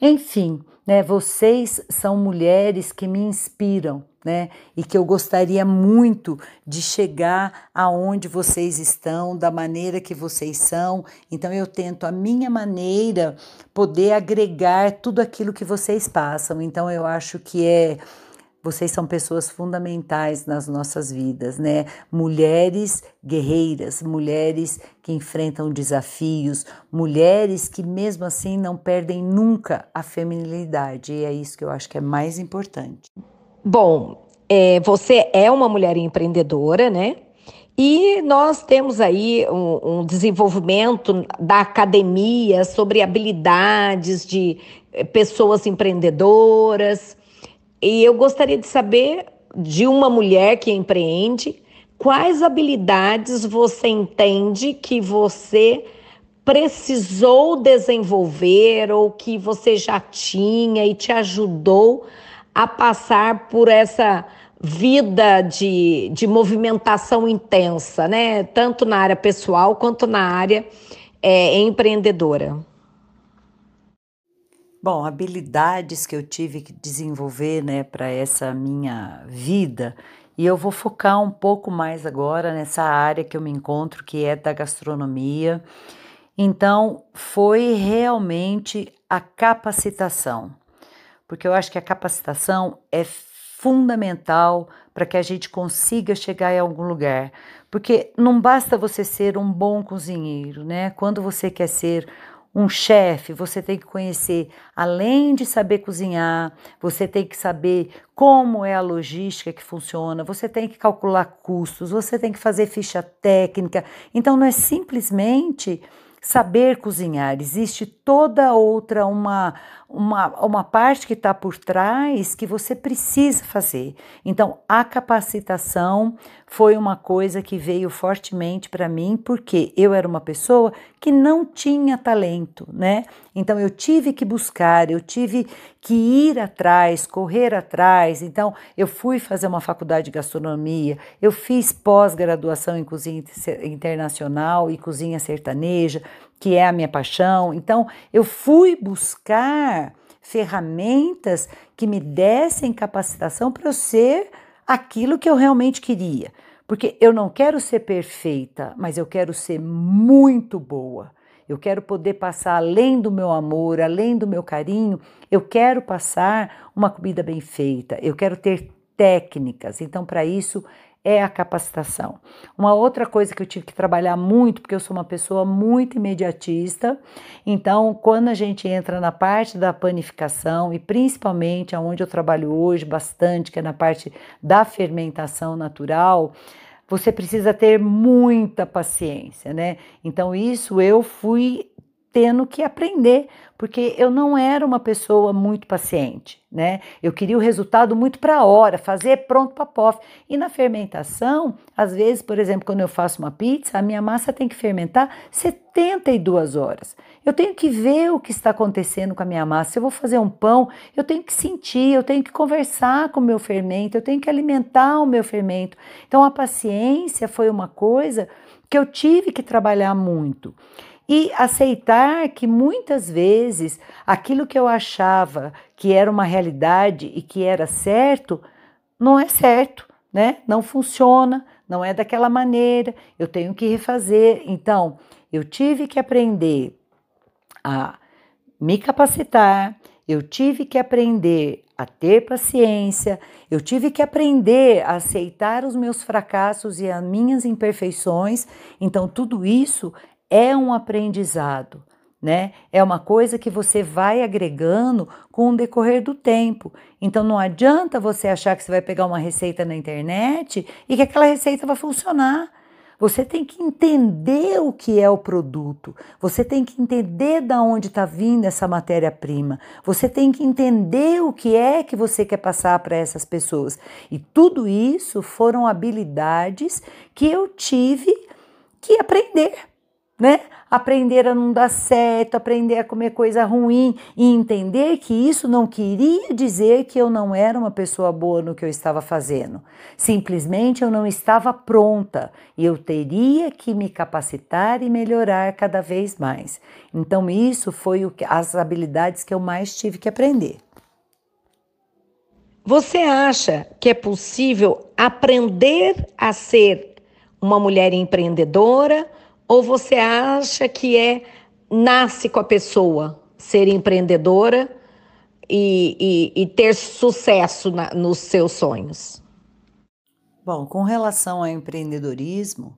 Enfim, né? Vocês são mulheres que me inspiram, né? E que eu gostaria muito de chegar aonde vocês estão, da maneira que vocês são. Então eu tento a minha maneira poder agregar tudo aquilo que vocês passam. Então eu acho que é vocês são pessoas fundamentais nas nossas vidas, né? Mulheres guerreiras, mulheres que enfrentam desafios, mulheres que mesmo assim não perdem nunca a feminilidade. E é isso que eu acho que é mais importante. Bom, é, você é uma mulher empreendedora, né? E nós temos aí um, um, desenvolvimento da academia sobre habilidades de eh, pessoas empreendedoras. E eu gostaria de saber de uma mulher que empreende, quais habilidades você entende que você precisou desenvolver ou que você já tinha e te ajudou a passar por essa vida de, de movimentação intensa, né? Tanto na área pessoal quanto na área é, empreendedora. Bom, habilidades que eu tive que desenvolver, né, para essa minha vida, e eu vou focar um pouco mais agora nessa área que eu me encontro, que é da gastronomia. Então, foi realmente a capacitação, porque eu acho que a capacitação é fundamental para que a gente consiga chegar em algum lugar. Porque não basta você ser um bom cozinheiro, né? Quando você quer ser um chefe, você tem que conhecer, além de saber cozinhar, você tem que saber como é a logística que funciona, você tem que calcular custos, você tem que fazer ficha técnica. Então não é simplesmente saber cozinhar, existe toda outra uma uma, uma parte que está por trás que você precisa fazer. Então, a capacitação foi uma coisa que veio fortemente para mim, porque eu era uma pessoa que não tinha talento, né? Então, eu tive que buscar, eu tive que ir atrás, correr atrás. Então, eu fui fazer uma faculdade de gastronomia, eu fiz pós-graduação em cozinha internacional e cozinha sertaneja, que é a minha paixão. Então, eu fui buscar ferramentas que me dessem capacitação para eu ser aquilo que eu realmente queria. Porque eu não quero ser perfeita, mas eu quero ser muito boa. Eu quero poder passar além do meu amor, além do meu carinho, eu quero passar uma comida bem feita, eu quero ter técnicas. Então, para isso, é a capacitação. Uma outra coisa que eu tive que trabalhar muito, porque eu sou uma pessoa muito imediatista, então quando a gente entra na parte da panificação e principalmente aonde eu trabalho hoje bastante, que é na parte da fermentação natural, você precisa ter muita paciência, né? Então isso eu fui tendo que aprender, porque eu não era uma pessoa muito paciente, né? Eu queria o resultado muito para a hora, fazer pronto para pof. E na fermentação, às vezes, por exemplo, quando eu faço uma pizza, a minha massa tem que fermentar 72 horas. Eu tenho que ver o que está acontecendo com a minha massa. Se eu vou fazer um pão, eu tenho que sentir, eu tenho que conversar com o meu fermento, eu tenho que alimentar o meu fermento. Então a paciência foi uma coisa que eu tive que trabalhar muito e aceitar que muitas vezes aquilo que eu achava que era uma realidade e que era certo, não é certo, né? Não funciona, não é daquela maneira, eu tenho que refazer. Então, eu tive que aprender a me capacitar, eu tive que aprender a ter paciência, eu tive que aprender a aceitar os meus fracassos e as minhas imperfeições. Então, tudo isso é um aprendizado, né? É uma coisa que você vai agregando com o decorrer do tempo. Então não adianta você achar que você vai pegar uma receita na internet e que aquela receita vai funcionar. Você tem que entender o que é o produto, você tem que entender da onde está vindo essa matéria-prima, você tem que entender o que é que você quer passar para essas pessoas. E tudo isso foram habilidades que eu tive que aprender né? Aprender a não dar certo, aprender a comer coisa ruim e entender que isso não queria dizer que eu não era uma pessoa boa no que eu estava fazendo. Simplesmente eu não estava pronta e eu teria que me capacitar e melhorar cada vez mais. Então isso foi o que, as habilidades que eu mais tive que aprender. Você acha que é possível aprender a ser uma mulher empreendedora? Ou você acha que é nasce com a pessoa ser empreendedora e, e, e ter sucesso na, nos seus sonhos? Bom, com relação ao empreendedorismo,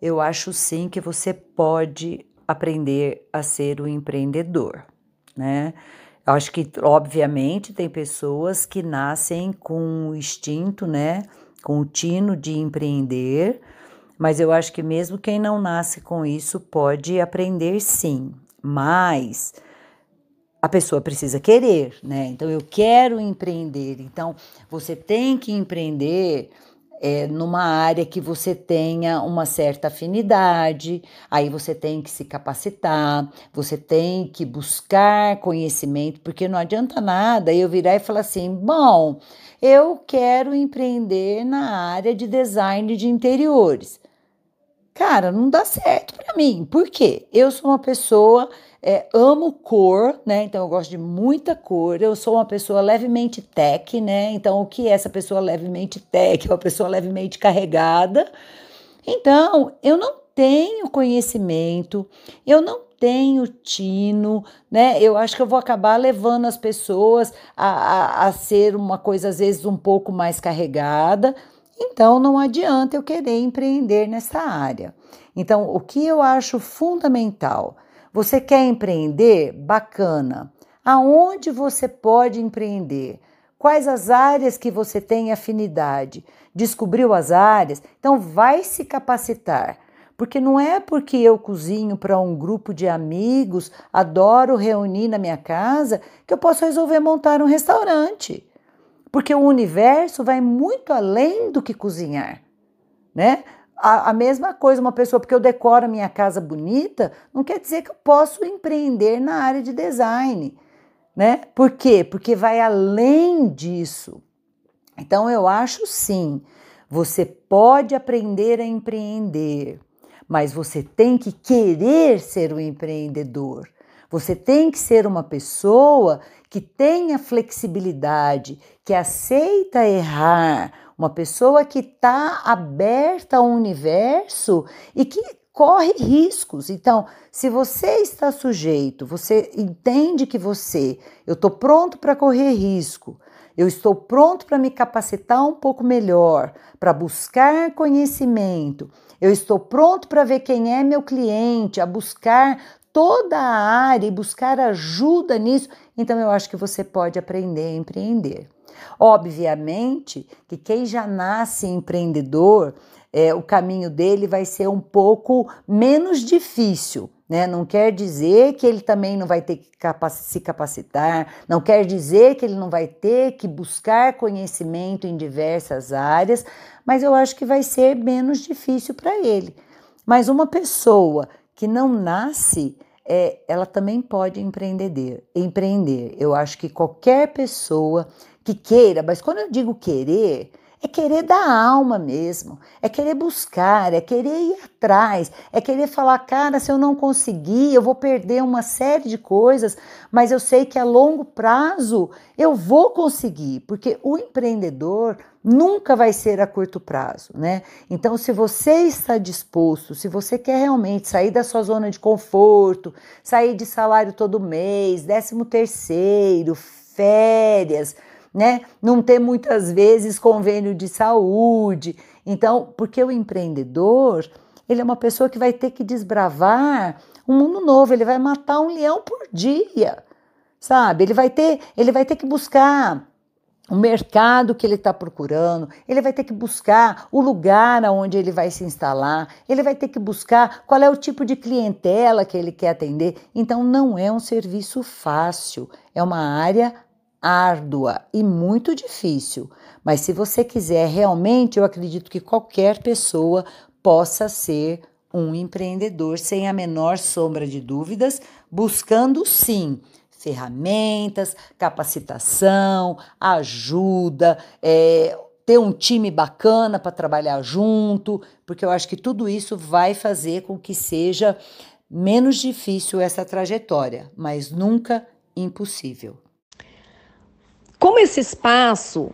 eu acho sim que você pode aprender a ser um empreendedor, né? Eu acho que, obviamente, tem pessoas que nascem com o instinto, né? Com o tino de empreender, mas eu acho que mesmo quem não nasce com isso pode aprender sim, mas a pessoa precisa querer, né? Então eu quero empreender. Então você tem que empreender é, numa área que você tenha uma certa afinidade, aí você tem que se capacitar, você tem que buscar conhecimento, porque não adianta nada eu virar e falar assim: bom, eu quero empreender na área de design de interiores. Cara, não dá certo para mim. Por quê? Eu sou uma pessoa, é, amo cor, né? Então eu gosto de muita cor. Eu sou uma pessoa levemente tech, né? Então o que é essa pessoa levemente tech? É uma pessoa levemente carregada. Então eu não tenho conhecimento, eu não tenho tino, né? Eu acho que eu vou acabar levando as pessoas a, a, a ser uma coisa às vezes um pouco mais carregada então, não adianta eu querer empreender nessa área. Então, o que eu acho fundamental? Você quer empreender? Bacana. Aonde você pode empreender? Quais as áreas que você tem afinidade? Descobriu as áreas? Então, vai se capacitar. Porque não é porque eu cozinho para um grupo de amigos, adoro reunir na minha casa, que eu posso resolver montar um restaurante. Porque o universo vai muito além do que cozinhar, né? A, a, mesma coisa, uma pessoa, porque eu decoro a minha casa bonita, não quer dizer que eu posso empreender na área de design, né? Por quê? Porque vai além disso. Então eu acho sim, você pode aprender a empreender, mas você tem que querer ser um empreendedor. Você tem que ser uma pessoa que tenha flexibilidade, que aceita errar, uma pessoa que está aberta ao universo e que corre riscos. Então, se você está sujeito, você entende que você, eu estou pronto para correr risco, Eu estou pronto para me capacitar um pouco melhor, para buscar conhecimento. Eu estou pronto para ver quem é meu cliente, a buscar toda a área e buscar ajuda nisso. Então eu acho que você pode aprender a empreender. Obviamente que quem já nasce empreendedor, é, o caminho dele vai ser um pouco menos difícil. Né? Não quer dizer que ele também não vai ter que se capacitar, não quer dizer que ele não vai ter que buscar conhecimento em diversas áreas, mas eu acho que vai ser menos difícil para ele. Mas uma pessoa que não nasce, é, ela também pode empreender. Empreender. Eu acho que qualquer pessoa que queira, mas quando eu digo querer, é querer da alma mesmo, é querer buscar, é querer ir atrás, é querer falar, cara, se eu não conseguir, eu vou perder uma série de coisas, mas eu sei que a longo prazo eu vou conseguir, porque o empreendedor nunca vai ser a curto prazo, né? Então, se você está disposto, se você quer realmente sair da sua zona de conforto, sair de salário todo mês, décimo terceiro, férias, né? Não ter muitas vezes convênio de saúde. Então, porque o empreendedor, ele é uma pessoa que vai ter que desbravar um mundo novo, ele vai matar um leão por dia. Sabe? Ele vai ter, ele vai ter que buscar o mercado que ele está procurando, ele vai ter que buscar o lugar aonde ele vai se instalar, ele vai ter que buscar qual é o tipo de clientela que ele quer atender. Então, não é um serviço fácil, é uma área árdua e muito difícil, mas se você quiser realmente, eu acredito que qualquer pessoa possa ser um empreendedor sem a menor sombra de dúvidas, buscando sim ferramentas, capacitação, ajuda, é, ter um time bacana para trabalhar junto, porque eu acho que tudo isso vai fazer com que seja menos difícil essa trajetória, mas nunca impossível. Como esse espaço,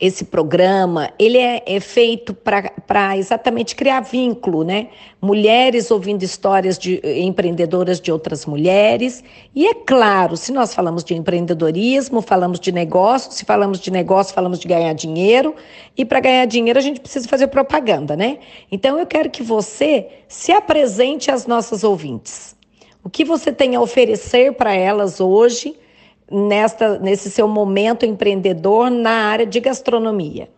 esse programa, ele é, é feito para exatamente criar vínculo, né? Mulheres ouvindo histórias de empreendedoras de outras mulheres. E é claro, se nós falamos de empreendedorismo, falamos de negócio, se falamos de negócio, falamos de ganhar dinheiro. E para ganhar dinheiro a gente precisa fazer propaganda, né? Então eu quero que você se apresente às nossas ouvintes. O que você tem a oferecer para elas hoje? Nesta, nesse seu momento empreendedor na área de gastronomia?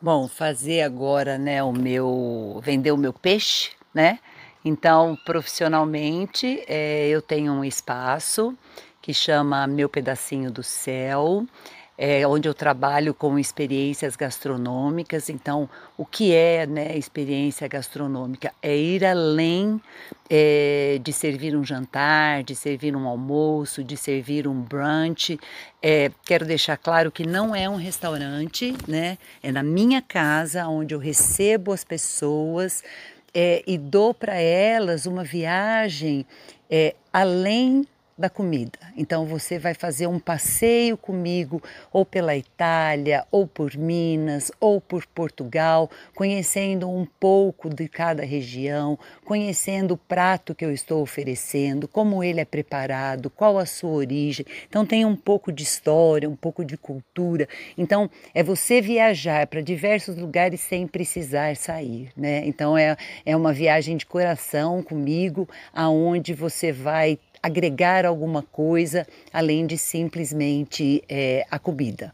Bom, fazer agora, né, o meu vender o meu peixe, né? Então, profissionalmente, é, eu tenho um espaço que chama Meu Pedacinho do Céu é, onde eu trabalho com experiências gastronômicas. Então, o que é né, experiência gastronômica? É ir além é, de servir um jantar, de servir um almoço, de servir um brunch. É, quero deixar claro que não é um restaurante, né? É na minha casa, onde eu recebo as pessoas é, e dou para elas uma viagem é, além da comida. Então você vai fazer um passeio comigo ou pela Itália, ou por Minas, ou por Portugal, conhecendo um pouco de cada região, conhecendo o prato que eu estou oferecendo, como ele é preparado, qual a sua origem. Então tem um pouco de história, um pouco de cultura. Então é você viajar para diversos lugares sem precisar sair, né? Então é, é uma viagem de coração comigo, aonde você vai agregar alguma coisa além de simplesmente é, a comida.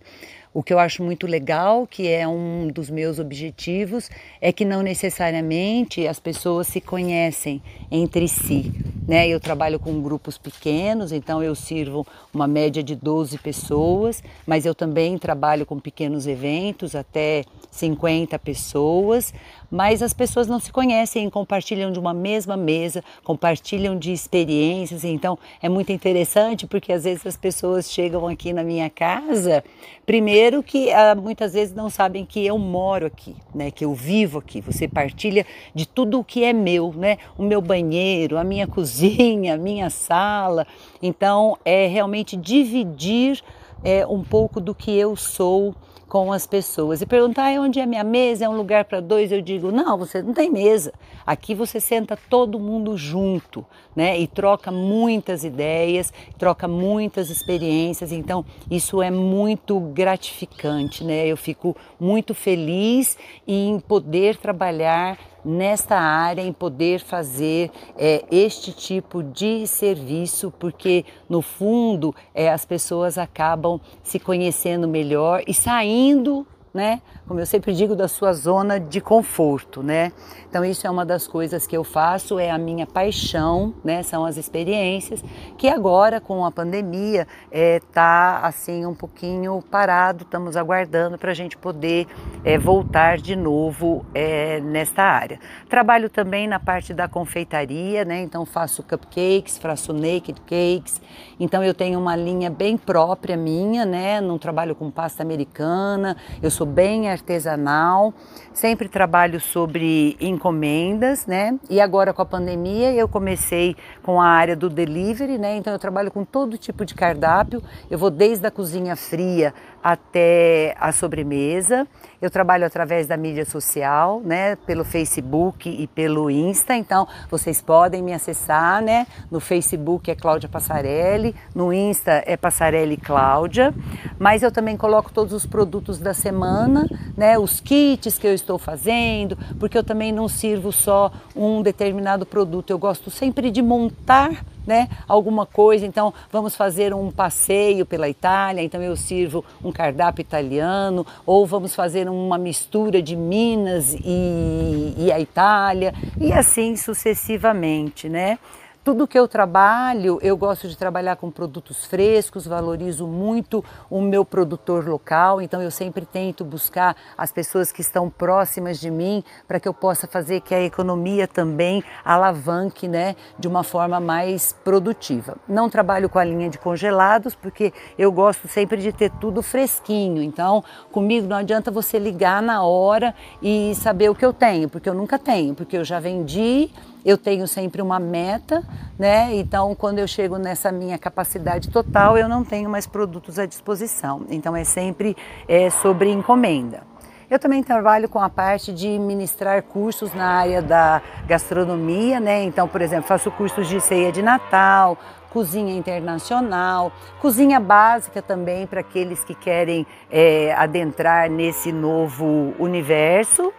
O que eu acho muito legal, que é um dos meus objetivos, é que não necessariamente as pessoas se conhecem entre si. Né? Eu trabalho com grupos pequenos, então eu sirvo uma média de 12 pessoas, mas eu também trabalho com pequenos eventos, até 50 pessoas, mas as pessoas não se conhecem, compartilham de uma mesma mesa, compartilham de experiências, então é muito interessante porque às vezes as pessoas chegam aqui na minha casa, primeiro que ah, muitas vezes não sabem que eu moro aqui, né, que eu vivo aqui. Você partilha de tudo o que é meu, né, o meu banheiro, a minha cozinha, a minha sala. Então é realmente dividir é, um pouco do que eu sou com as pessoas. E perguntar ah, onde é minha mesa, é um lugar para dois, eu digo, não, você não tem mesa. Aqui você senta todo mundo junto, né? E troca muitas ideias, troca muitas experiências. Então, isso é muito gratificante, né? Eu fico muito feliz em poder trabalhar nesta área, em poder fazer é, este tipo de serviço, porque no fundo é, as pessoas acabam se conhecendo melhor e saindo né? Como eu sempre digo, da sua zona de conforto, né? Então isso é uma das coisas que eu faço, é a minha paixão, né? São as experiências que agora com a pandemia é, tá assim um pouquinho parado, estamos aguardando para a gente poder é, voltar de novo é, nesta área. Trabalho também na parte da confeitaria, né? Então faço cupcakes, faço naked cakes. Então eu tenho uma linha bem própria minha, né? Não trabalho com pasta americana. Eu sou bem artesanal, sempre trabalho sobre encomendas, né? E agora com a pandemia eu comecei com a área do delivery, né? Então eu trabalho com todo tipo de cardápio. Eu vou desde a cozinha fria até a sobremesa. Eu trabalho através da mídia social, né, pelo Facebook e pelo Insta. Então, vocês podem me acessar, né? No Facebook é Cláudia Passarelli, no Insta é Passarelli Cláudia. Mas eu também coloco todos os produtos da semana, né? Os kits que eu estou fazendo, porque eu também não sirvo só um determinado produto. Eu gosto sempre de montar né, alguma coisa, então vamos fazer um passeio pela Itália, então eu sirvo um cardápio italiano, ou vamos fazer uma mistura de Minas e, e a Itália, e assim sucessivamente, né? Tudo que eu trabalho, eu gosto de trabalhar com produtos frescos, valorizo muito o meu produtor local, então eu sempre tento buscar as pessoas que estão próximas de mim para que eu possa fazer que a economia também alavanque, né, de uma forma mais produtiva. Não trabalho com a linha de congelados porque eu gosto sempre de ter tudo fresquinho. Então, comigo não adianta você ligar na hora e saber o que eu tenho, porque eu nunca tenho, porque eu já vendi eu tenho sempre uma meta, né? Então, quando eu chego nessa minha capacidade total, eu não tenho mais produtos à disposição. Então, é sempre é, sobre encomenda. Eu também trabalho com a parte de ministrar cursos na área da gastronomia, né? Então, por exemplo, faço cursos de ceia de Natal, cozinha internacional, cozinha básica também para aqueles que querem é, adentrar nesse novo universo.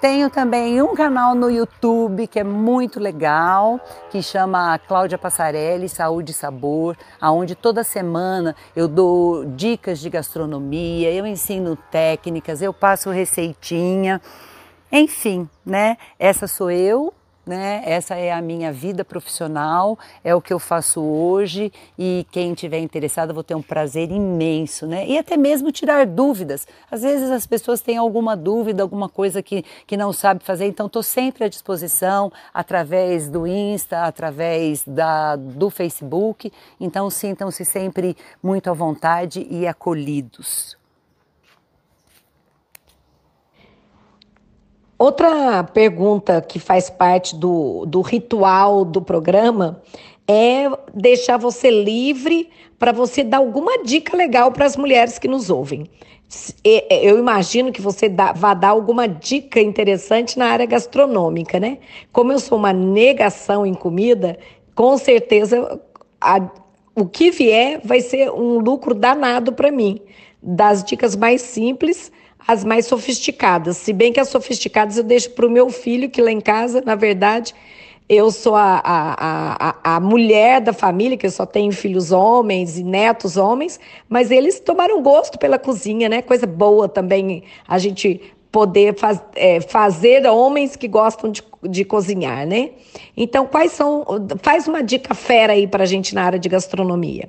Tenho também um canal no YouTube que é muito legal, que chama Cláudia Passarelli Saúde e Sabor, aonde toda semana eu dou dicas de gastronomia, eu ensino técnicas, eu passo receitinha. Enfim, né? Essa sou eu, né? Essa é a minha vida profissional, é o que eu faço hoje e quem tiver interessado, vou ter um prazer imenso, né? E até mesmo tirar dúvidas. Às vezes as pessoas têm alguma dúvida, alguma coisa que, que não sabe fazer, então estou sempre à disposição através do Insta, através da, do Facebook. Então sintam-se sempre muito à vontade e acolhidos. Outra pergunta que faz parte do, do ritual do programa é deixar você livre para você dar alguma dica legal para as mulheres que nos ouvem. Eu imagino que você dá, vá dar alguma dica interessante na área gastronômica, né? Como eu sou uma negação em comida, com certeza a, o que vier vai ser um lucro danado para mim. Das dicas mais simples as mais sofisticadas. Se bem que as sofisticadas eu deixo para o meu filho, que lá em casa, na verdade, eu sou a, a, a, a mulher da família, que eu só tenho filhos homens e netos homens, mas eles tomaram gosto pela cozinha, né? Coisa boa também a gente poder faz, é, fazer homens que gostam de, de cozinhar, né? Então, quais são. Faz uma dica fera aí para a gente na área de gastronomia.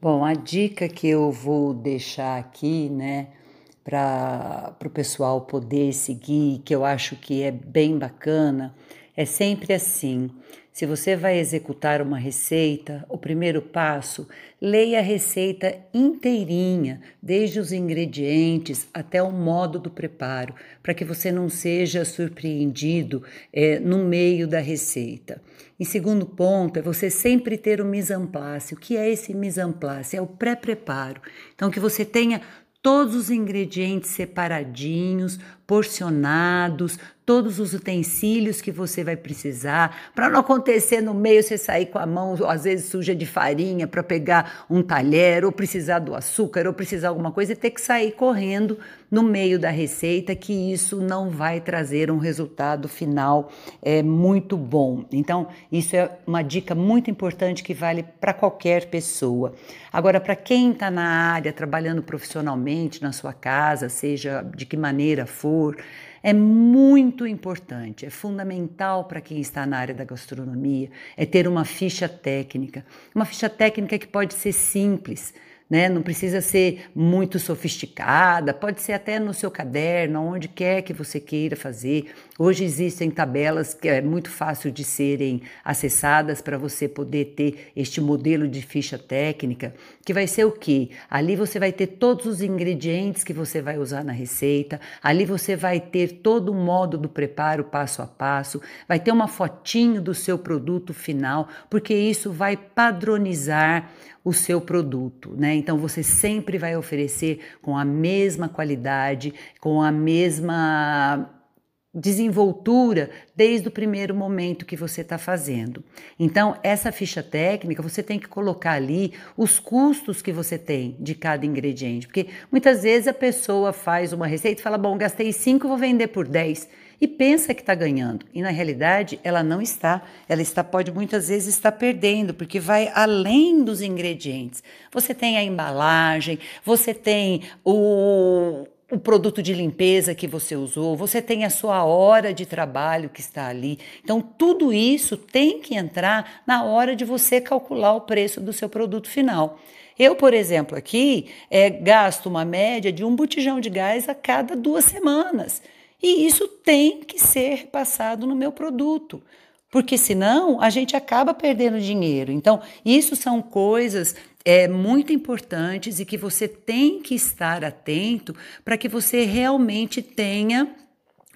Bom, a dica que eu vou deixar aqui, né? Para o pessoal poder seguir, que eu acho que é bem bacana, é sempre assim. Se você vai executar uma receita, o primeiro passo, leia a receita inteirinha, desde os ingredientes até o modo do preparo, para que você não seja surpreendido é, no meio da receita. Em segundo ponto, é você sempre ter o mise en place. O que é esse mise en place? É o pré-preparo. Então, que você tenha todos os ingredientes separadinhos, porcionados, todos os utensílios que você vai precisar, para não acontecer no meio você sair com a mão às vezes suja de farinha para pegar um talher, ou precisar do açúcar, ou precisar alguma coisa e ter que sair correndo no meio da receita, que isso não vai trazer um resultado final é, muito bom. Então, isso é uma dica muito importante que vale para qualquer pessoa. Agora, para quem está na área, trabalhando profissionalmente na sua casa, seja de que maneira for, é muito importante, é fundamental para quem está na área da gastronomia, é ter uma ficha técnica. Uma ficha técnica que pode ser simples, né? Não precisa ser muito sofisticada, pode ser até no seu caderno, onde quer que você queira fazer. Hoje existem tabelas que é muito fácil de serem acessadas para você poder ter este modelo de ficha técnica, que vai ser o quê? Ali você vai ter todos os ingredientes que você vai usar na receita, ali você vai ter todo o modo do preparo passo a passo, vai ter uma fotinho do seu produto final, porque isso vai padronizar o seu produto, né? Então você sempre vai oferecer com a mesma qualidade, com a mesma desenvoltura desde o primeiro momento que você está fazendo. Então, essa ficha técnica, você tem que colocar ali os custos que você tem de cada ingrediente, porque muitas vezes a pessoa faz uma receita e fala: Bom, gastei 5, vou vender por 10 e pensa que está ganhando. E na realidade ela não está. Ela está pode muitas vezes estar perdendo, porque vai além dos ingredientes. Você tem a embalagem, você tem o o produto de limpeza que você usou, você tem a sua hora de trabalho que está ali. Então, tudo isso tem que entrar na hora de você calcular o preço do seu produto final. Eu, por exemplo, aqui é, gasto uma média de um botijão de gás a cada duas semanas. E isso tem que ser passado no meu produto, porque senão a gente acaba perdendo dinheiro. Então, isso são coisas é, muito importantes e que você tem que estar atento para que você realmente tenha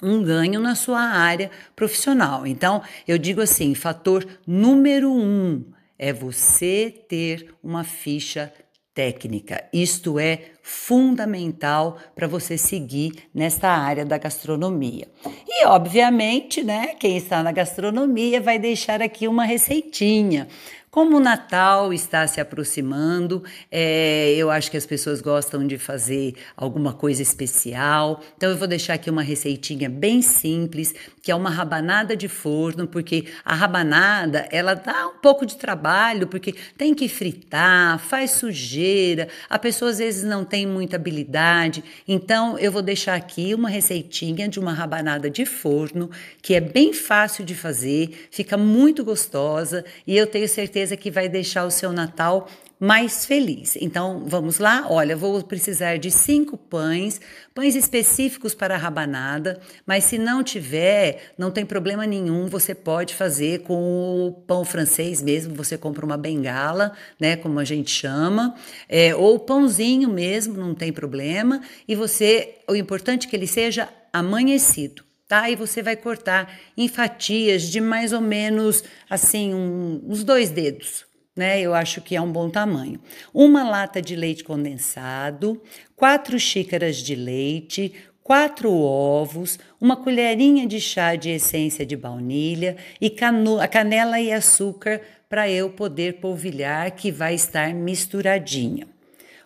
um ganho na sua área profissional. Então, eu digo assim: fator número um é você ter uma ficha técnica. Isto é fundamental para você seguir nesta área da gastronomia. E obviamente, né, quem está na gastronomia vai deixar aqui uma receitinha como o Natal está se aproximando, é, eu acho que as pessoas gostam de fazer alguma coisa especial. Então eu vou deixar aqui uma receitinha bem simples, que é uma rabanada de forno, porque a rabanada ela dá um pouco de trabalho, porque tem que fritar, faz sujeira, a pessoa às vezes não tem muita habilidade. Então eu vou deixar aqui uma receitinha de uma rabanada de forno, que é bem fácil de fazer, fica muito gostosa e eu tenho certeza certeza que vai deixar o seu Natal mais feliz. Então vamos lá? Olha, vou precisar de cinco pães, pães específicos para a rabanada, mas se não tiver, não tem problema nenhum, você pode fazer com o pão francês mesmo, você compra uma bengala, né, como a gente chama, é, ou pãozinho mesmo, não tem problema, e você, o importante é que ele seja amanhecido tá? E você vai cortar em fatias de mais ou menos assim um, uns dois dedos, né? Eu acho que é um bom tamanho. Uma lata de leite condensado, quatro xícaras de leite, quatro ovos, uma colherinha de chá de essência de baunilha e cano canela e açúcar para eu poder polvilhar, que vai estar misturadinha.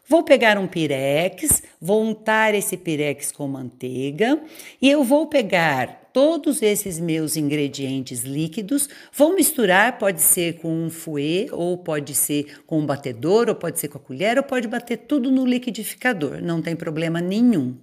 Vou pegar um pirex, vou untar esse pirex com manteiga e eu vou pegar todos esses meus ingredientes líquidos, vou misturar, pode ser com um fouet, ou pode ser com um batedor, ou pode ser com a colher, ou pode bater tudo no liquidificador, não tem problema nenhum.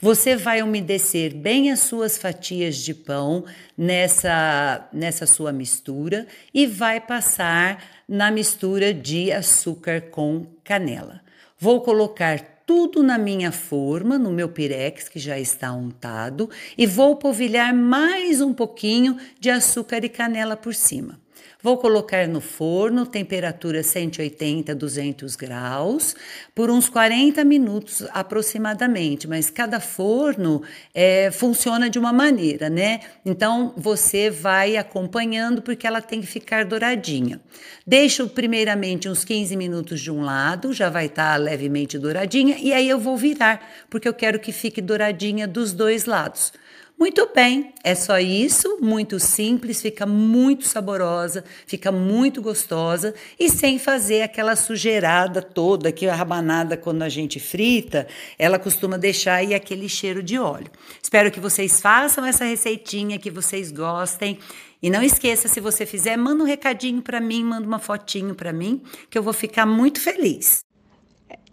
Você vai umedecer bem as suas fatias de pão nessa, nessa sua mistura e vai passar na mistura de açúcar com canela. Vou colocar tudo na minha forma, no meu pirex que já está untado, e vou polvilhar mais um pouquinho de açúcar e canela por cima. Vou colocar no forno, temperatura 180, 200 graus, por uns 40 minutos aproximadamente. Mas cada forno é, funciona de uma maneira, né? Então você vai acompanhando porque ela tem que ficar douradinha. Deixo primeiramente uns 15 minutos de um lado, já vai estar tá levemente douradinha, e aí eu vou virar, porque eu quero que fique douradinha dos dois lados. Muito bem, é só isso, muito simples, fica muito saborosa, fica muito gostosa e sem fazer aquela sujeirada toda que a rabanada quando a gente frita, ela costuma deixar aí aquele cheiro de óleo. Espero que vocês façam essa receitinha, que vocês gostem. E não esqueça, se você fizer, manda um recadinho para mim, manda uma fotinho para mim, que eu vou ficar muito feliz.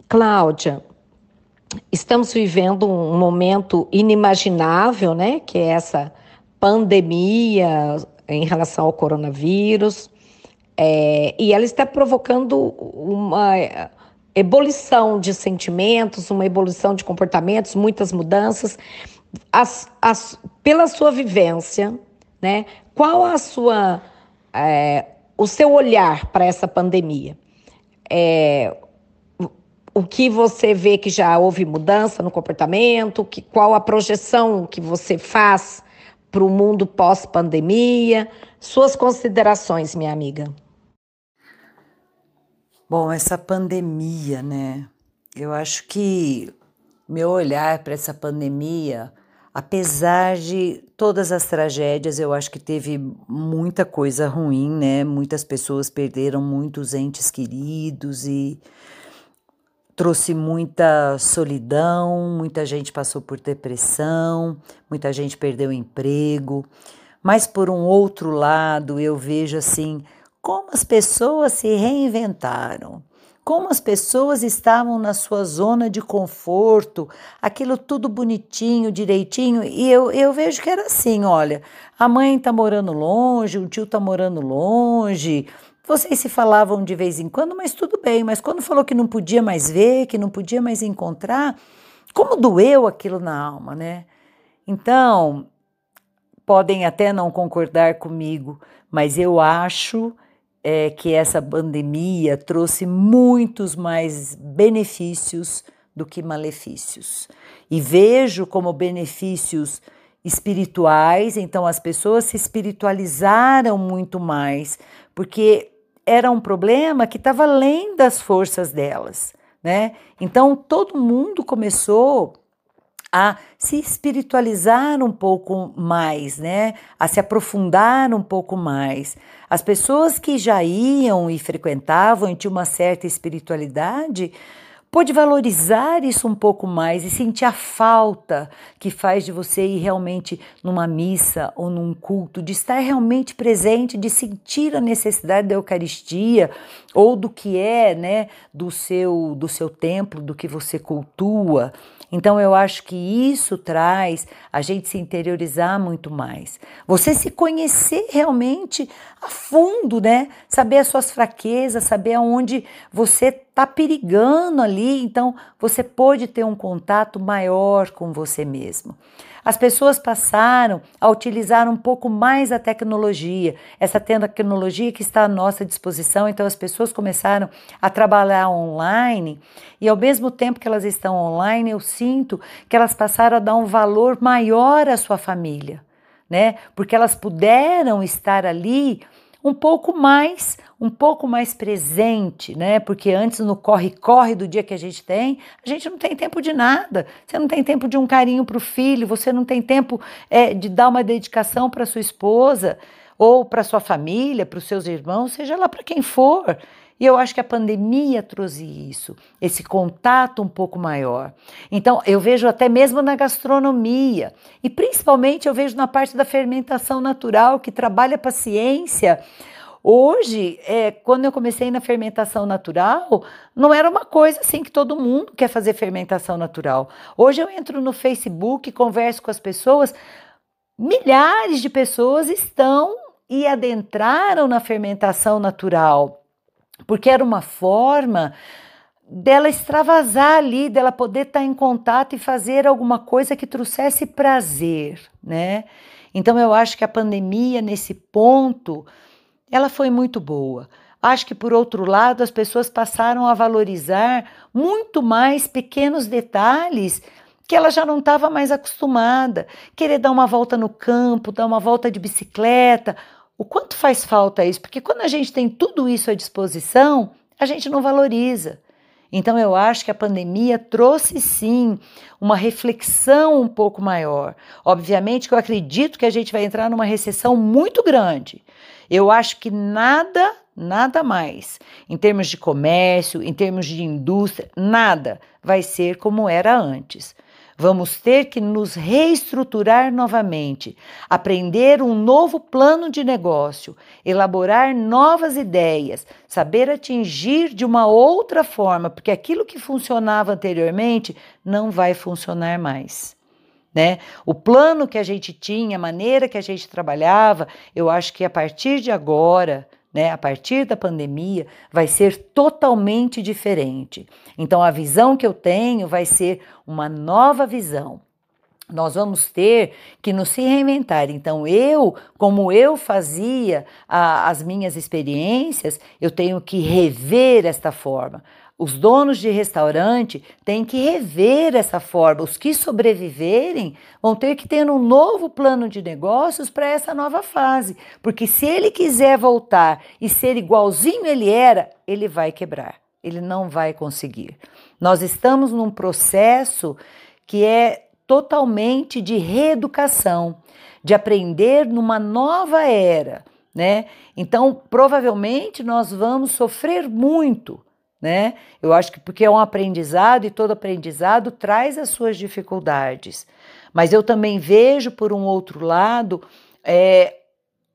Cláudia, estamos vivendo um momento inimaginável, né? Que é essa pandemia em relação ao coronavírus. É, e ela está provocando uma ebulição de sentimentos, uma ebulição de comportamentos, muitas mudanças. As, as, pela sua vivência, né? Qual a sua, é, o seu olhar para essa pandemia? É, o que você vê que já houve mudança no comportamento, que, qual a projeção que você faz para o mundo pós-pandemia, suas considerações, minha amiga. Bom, essa pandemia, né? Eu acho que meu olhar para essa pandemia, apesar de todas as tragédias, eu acho que teve muita coisa ruim, né? Muitas pessoas perderam muitos entes queridos e trouxe muita solidão, muita gente passou por depressão, muita gente perdeu emprego. Mas por um outro lado, eu vejo assim como as pessoas se reinventaram, como as pessoas estavam na sua zona de conforto, aquilo tudo bonitinho, direitinho, e eu, eu vejo que era assim: olha, a mãe está morando longe, o tio está morando longe, vocês se falavam de vez em quando, mas tudo bem. Mas quando falou que não podia mais ver, que não podia mais encontrar, como doeu aquilo na alma, né? Então, podem até não concordar comigo, mas eu acho é, que essa pandemia trouxe muitos mais benefícios do que malefícios. E vejo como benefícios espirituais, então as pessoas se espiritualizaram muito mais, porque era um problema que estava além das forças delas, né? Então todo mundo começou a se espiritualizar um pouco mais, né? A se aprofundar um pouco mais. As pessoas que já iam e frequentavam e tinham uma certa espiritualidade, pôde valorizar isso um pouco mais e sentir a falta que faz de você ir realmente numa missa ou num culto, de estar realmente presente, de sentir a necessidade da Eucaristia ou do que é, né, do seu do seu templo, do que você cultua. Então eu acho que isso traz a gente se interiorizar muito mais. Você se conhecer realmente a fundo, né? Saber as suas fraquezas, saber aonde você está perigando ali. Então você pode ter um contato maior com você mesmo. As pessoas passaram a utilizar um pouco mais a tecnologia, essa tecnologia que está à nossa disposição. Então, as pessoas começaram a trabalhar online e, ao mesmo tempo que elas estão online, eu sinto que elas passaram a dar um valor maior à sua família, né? Porque elas puderam estar ali um pouco mais, um pouco mais presente, né? Porque antes no corre-corre do dia que a gente tem, a gente não tem tempo de nada. Você não tem tempo de um carinho para o filho, você não tem tempo é, de dar uma dedicação para sua esposa ou para sua família, para os seus irmãos, seja lá para quem for. E eu acho que a pandemia trouxe isso, esse contato um pouco maior. Então, eu vejo até mesmo na gastronomia, e principalmente eu vejo na parte da fermentação natural, que trabalha a paciência. Hoje, é, quando eu comecei na fermentação natural, não era uma coisa assim que todo mundo quer fazer fermentação natural. Hoje eu entro no Facebook, converso com as pessoas, milhares de pessoas estão e adentraram na fermentação natural porque era uma forma dela extravasar ali, dela poder estar em contato e fazer alguma coisa que trouxesse prazer, né? Então eu acho que a pandemia nesse ponto ela foi muito boa. Acho que, por outro lado, as pessoas passaram a valorizar muito mais pequenos detalhes que ela já não estava mais acostumada. Querer dar uma volta no campo, dar uma volta de bicicleta. O quanto faz falta isso? Porque quando a gente tem tudo isso à disposição, a gente não valoriza. Então eu acho que a pandemia trouxe sim uma reflexão um pouco maior. Obviamente que eu acredito que a gente vai entrar numa recessão muito grande. Eu acho que nada, nada mais, em termos de comércio, em termos de indústria, nada vai ser como era antes. Vamos ter que nos reestruturar novamente, aprender um novo plano de negócio, elaborar novas ideias, saber atingir de uma outra forma, porque aquilo que funcionava anteriormente não vai funcionar mais. Né? O plano que a gente tinha, a maneira que a gente trabalhava, eu acho que a partir de agora, né, a partir da pandemia, vai ser totalmente diferente. Então, a visão que eu tenho vai ser uma nova visão. Nós vamos ter que nos reinventar. Então, eu, como eu fazia a, as minhas experiências, eu tenho que rever esta forma. Os donos de restaurante têm que rever essa forma. Os que sobreviverem vão ter que ter um novo plano de negócios para essa nova fase. Porque se ele quiser voltar e ser igualzinho ele era, ele vai quebrar. Ele não vai conseguir. Nós estamos num processo que é totalmente de reeducação, de aprender numa nova era, né? Então, provavelmente nós vamos sofrer muito né? Eu acho que porque é um aprendizado e todo aprendizado traz as suas dificuldades. Mas eu também vejo, por um outro lado, é,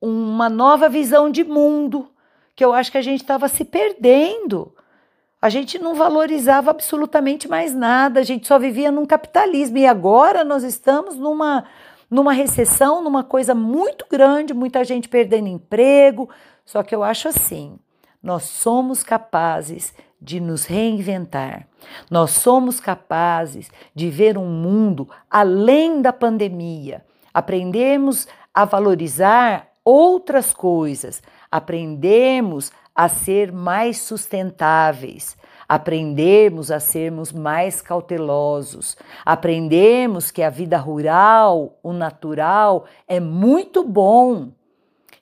uma nova visão de mundo, que eu acho que a gente estava se perdendo. A gente não valorizava absolutamente mais nada, a gente só vivia num capitalismo. E agora nós estamos numa, numa recessão, numa coisa muito grande, muita gente perdendo emprego. Só que eu acho assim: nós somos capazes de nos reinventar. Nós somos capazes de ver um mundo além da pandemia. Aprendemos a valorizar outras coisas, aprendemos a ser mais sustentáveis, aprendemos a sermos mais cautelosos, aprendemos que a vida rural, o natural, é muito bom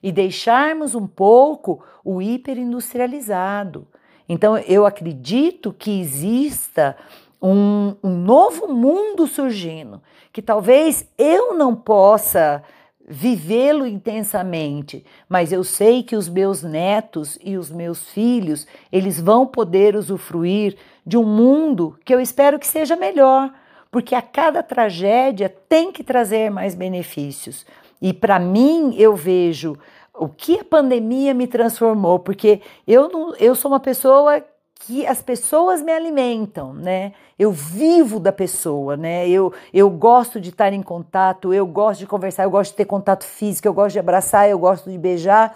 e deixarmos um pouco o hiperindustrializado. Então, eu acredito que exista um, um novo mundo surgindo, que talvez eu não possa vivê-lo intensamente, mas eu sei que os meus netos e os meus filhos, eles vão poder usufruir de um mundo que eu espero que seja melhor, porque a cada tragédia tem que trazer mais benefícios. E para mim, eu vejo o que a pandemia me transformou, porque eu, não, eu sou uma pessoa que as pessoas me alimentam, né? Eu vivo da pessoa, né? Eu, eu gosto de estar em contato, eu gosto de conversar, eu gosto de ter contato físico, eu gosto de abraçar, eu gosto de beijar.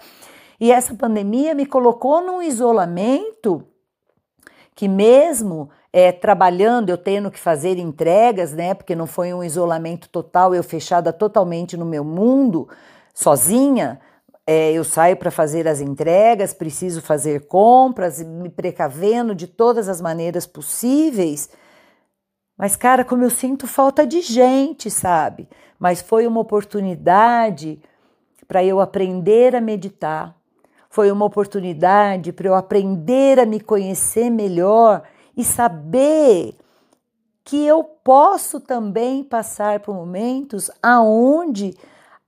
E essa pandemia me colocou num isolamento que mesmo é, trabalhando, eu tendo que fazer entregas, né? Porque não foi um isolamento total, eu fechada totalmente no meu mundo, sozinha, é, eu saio para fazer as entregas, preciso fazer compras, me precavendo de todas as maneiras possíveis. Mas, cara, como eu sinto falta de gente, sabe? Mas foi uma oportunidade para eu aprender a meditar, foi uma oportunidade para eu aprender a me conhecer melhor e saber que eu posso também passar por momentos aonde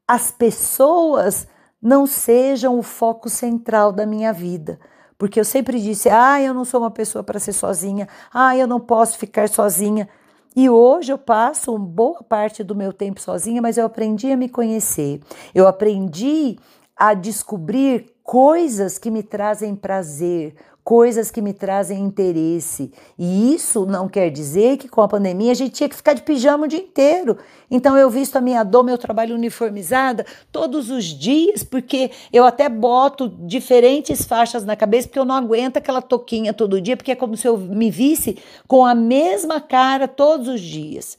as pessoas não sejam o foco central da minha vida. Porque eu sempre disse: ah, eu não sou uma pessoa para ser sozinha, ah, eu não posso ficar sozinha. E hoje eu passo boa parte do meu tempo sozinha, mas eu aprendi a me conhecer. Eu aprendi a descobrir coisas que me trazem prazer, coisas que me trazem interesse. E isso não quer dizer que com a pandemia a gente tinha que ficar de pijama o dia inteiro. Então eu visto a minha dor, meu trabalho uniformizada todos os dias, porque eu até boto diferentes faixas na cabeça, porque eu não aguento aquela toquinha todo dia, porque é como se eu me visse com a mesma cara todos os dias.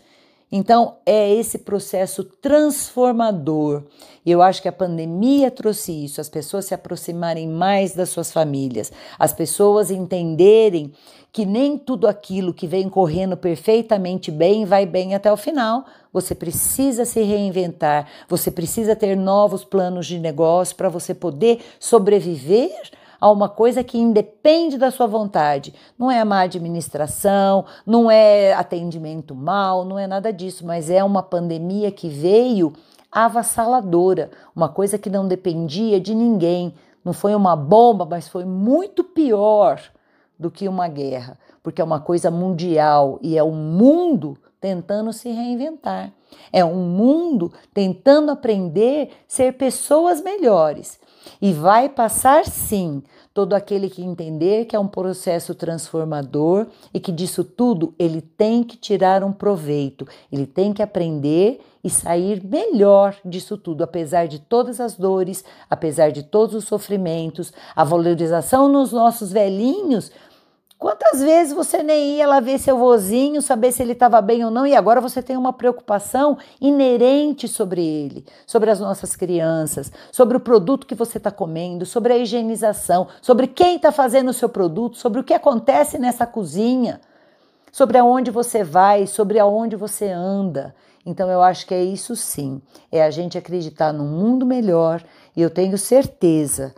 Então, é esse processo transformador. Eu acho que a pandemia trouxe isso, as pessoas se aproximarem mais das suas famílias, as pessoas entenderem que nem tudo aquilo que vem correndo perfeitamente bem vai bem até o final. Você precisa se reinventar, você precisa ter novos planos de negócio para você poder sobreviver a uma coisa que independe da sua vontade. Não é má administração, não é atendimento mal, não é nada disso, mas é uma pandemia que veio avassaladora, uma coisa que não dependia de ninguém. Não foi uma bomba, mas foi muito pior do que uma guerra, porque é uma coisa mundial e é o mundo tentando se reinventar. É um mundo tentando aprender a ser pessoas melhores. E vai passar sim todo aquele que entender que é um processo transformador e que disso tudo ele tem que tirar um proveito, ele tem que aprender e sair melhor disso tudo, apesar de todas as dores, apesar de todos os sofrimentos, a valorização nos nossos velhinhos Quantas vezes você nem ia lá ver seu vozinho, saber se ele estava bem ou não, e agora você tem uma preocupação inerente sobre ele, sobre as nossas crianças, sobre o produto que você está comendo, sobre a higienização, sobre quem está fazendo o seu produto, sobre o que acontece nessa cozinha, sobre aonde você vai, sobre aonde você anda. Então eu acho que é isso sim, é a gente acreditar num mundo melhor, e eu tenho certeza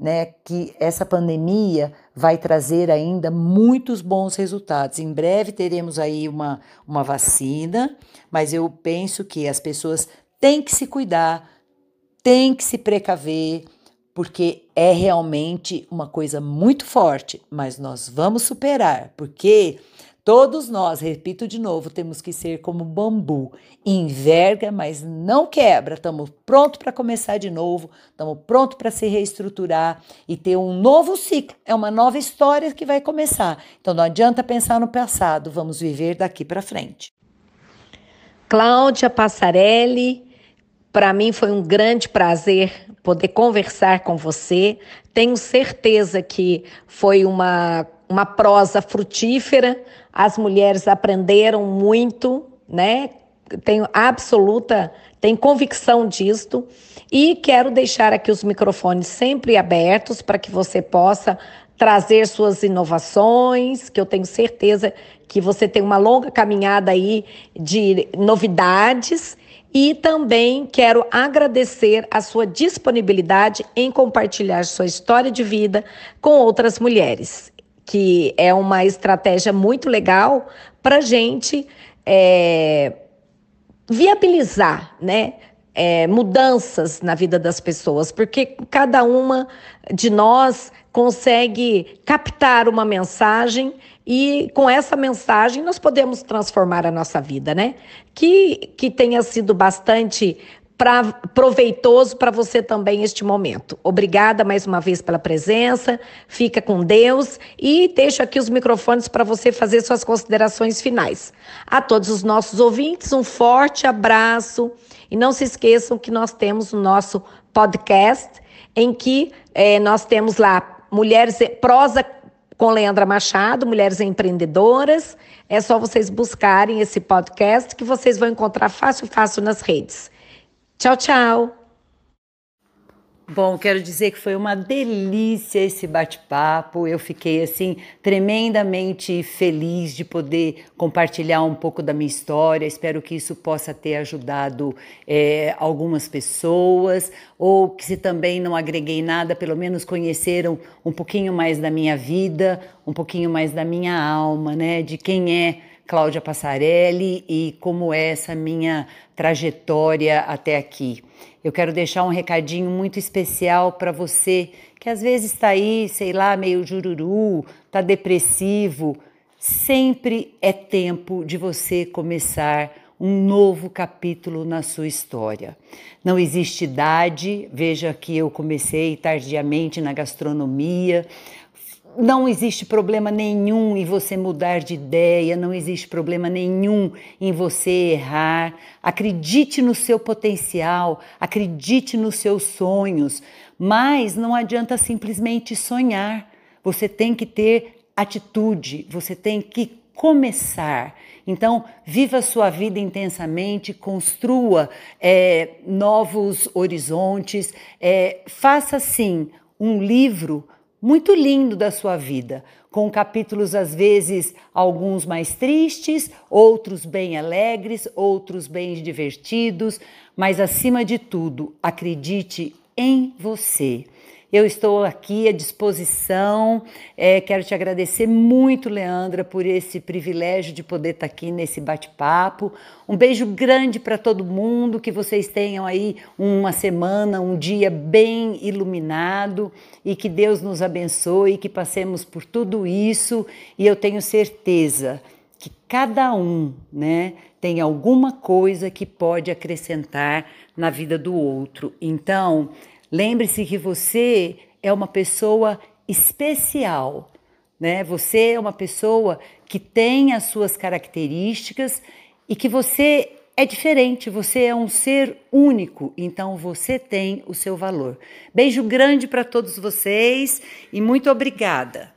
né, que essa pandemia vai trazer ainda muitos bons resultados. Em breve teremos aí uma, uma vacina, mas eu penso que as pessoas têm que se cuidar, têm que se precaver, porque é realmente uma coisa muito forte, mas nós vamos superar, porque Todos nós, repito de novo, temos que ser como bambu, enverga, mas não quebra. Estamos prontos para começar de novo, estamos prontos para se reestruturar e ter um novo ciclo. É uma nova história que vai começar. Então não adianta pensar no passado, vamos viver daqui para frente. Cláudia Passarelli, para mim foi um grande prazer poder conversar com você. Tenho certeza que foi uma, uma prosa frutífera as mulheres aprenderam muito, né? Tenho absoluta, tenho convicção disto. E quero deixar aqui os microfones sempre abertos para que você possa trazer suas inovações, que eu tenho certeza que você tem uma longa caminhada aí de novidades. E também quero agradecer a sua disponibilidade em compartilhar sua história de vida com outras mulheres que é uma estratégia muito legal para a gente é, viabilizar, né? É, mudanças na vida das pessoas, porque cada uma de nós consegue captar uma mensagem e com essa mensagem nós podemos transformar a nossa vida, né? Que, que tenha sido bastante pra, proveitoso para você também este momento. Obrigada mais uma vez pela presença, fica com Deus e deixo aqui os microfones para você fazer suas considerações finais. A todos os nossos ouvintes, um forte abraço e não se esqueçam que nós temos o nosso podcast em que é, nós temos lá Mulheres Prosa com Leandra Machado, Mulheres Empreendedoras. É só vocês buscarem esse podcast que vocês vão encontrar fácil, fácil nas redes. Tchau, tchau. Bom, quero dizer que foi uma delícia esse bate-papo. Eu fiquei assim tremendamente feliz de poder compartilhar um pouco da minha história. Espero que isso possa ter ajudado é, algumas pessoas, ou que se também não agreguei nada, pelo menos conheceram um pouquinho mais da minha vida, um pouquinho mais da minha alma, né? De quem é Cláudia Passarelli e como é essa minha trajetória até aqui. Eu quero deixar um recadinho muito especial para você que às vezes está aí, sei lá, meio jururu, está depressivo. Sempre é tempo de você começar um novo capítulo na sua história. Não existe idade, veja que eu comecei tardiamente na gastronomia, não existe problema nenhum em você mudar de ideia, não existe problema nenhum em você errar. Acredite no seu potencial, acredite nos seus sonhos, mas não adianta simplesmente sonhar. Você tem que ter atitude, você tem que começar. Então, viva a sua vida intensamente, construa é, novos horizontes, é, faça sim um livro muito lindo da sua vida, com capítulos às vezes alguns mais tristes, outros bem alegres, outros bem divertidos, mas acima de tudo, acredite em você. Eu estou aqui à disposição. É, quero te agradecer muito, Leandra, por esse privilégio de poder estar aqui nesse bate-papo. Um beijo grande para todo mundo, que vocês tenham aí uma semana, um dia bem iluminado e que Deus nos abençoe, que passemos por tudo isso. E eu tenho certeza que cada um, né, tem alguma coisa que pode acrescentar na vida do outro. Então, Lembre-se que você é uma pessoa especial, né? Você é uma pessoa que tem as suas características e que você é diferente, você é um ser único, então você tem o seu valor. Beijo grande para todos vocês e muito obrigada.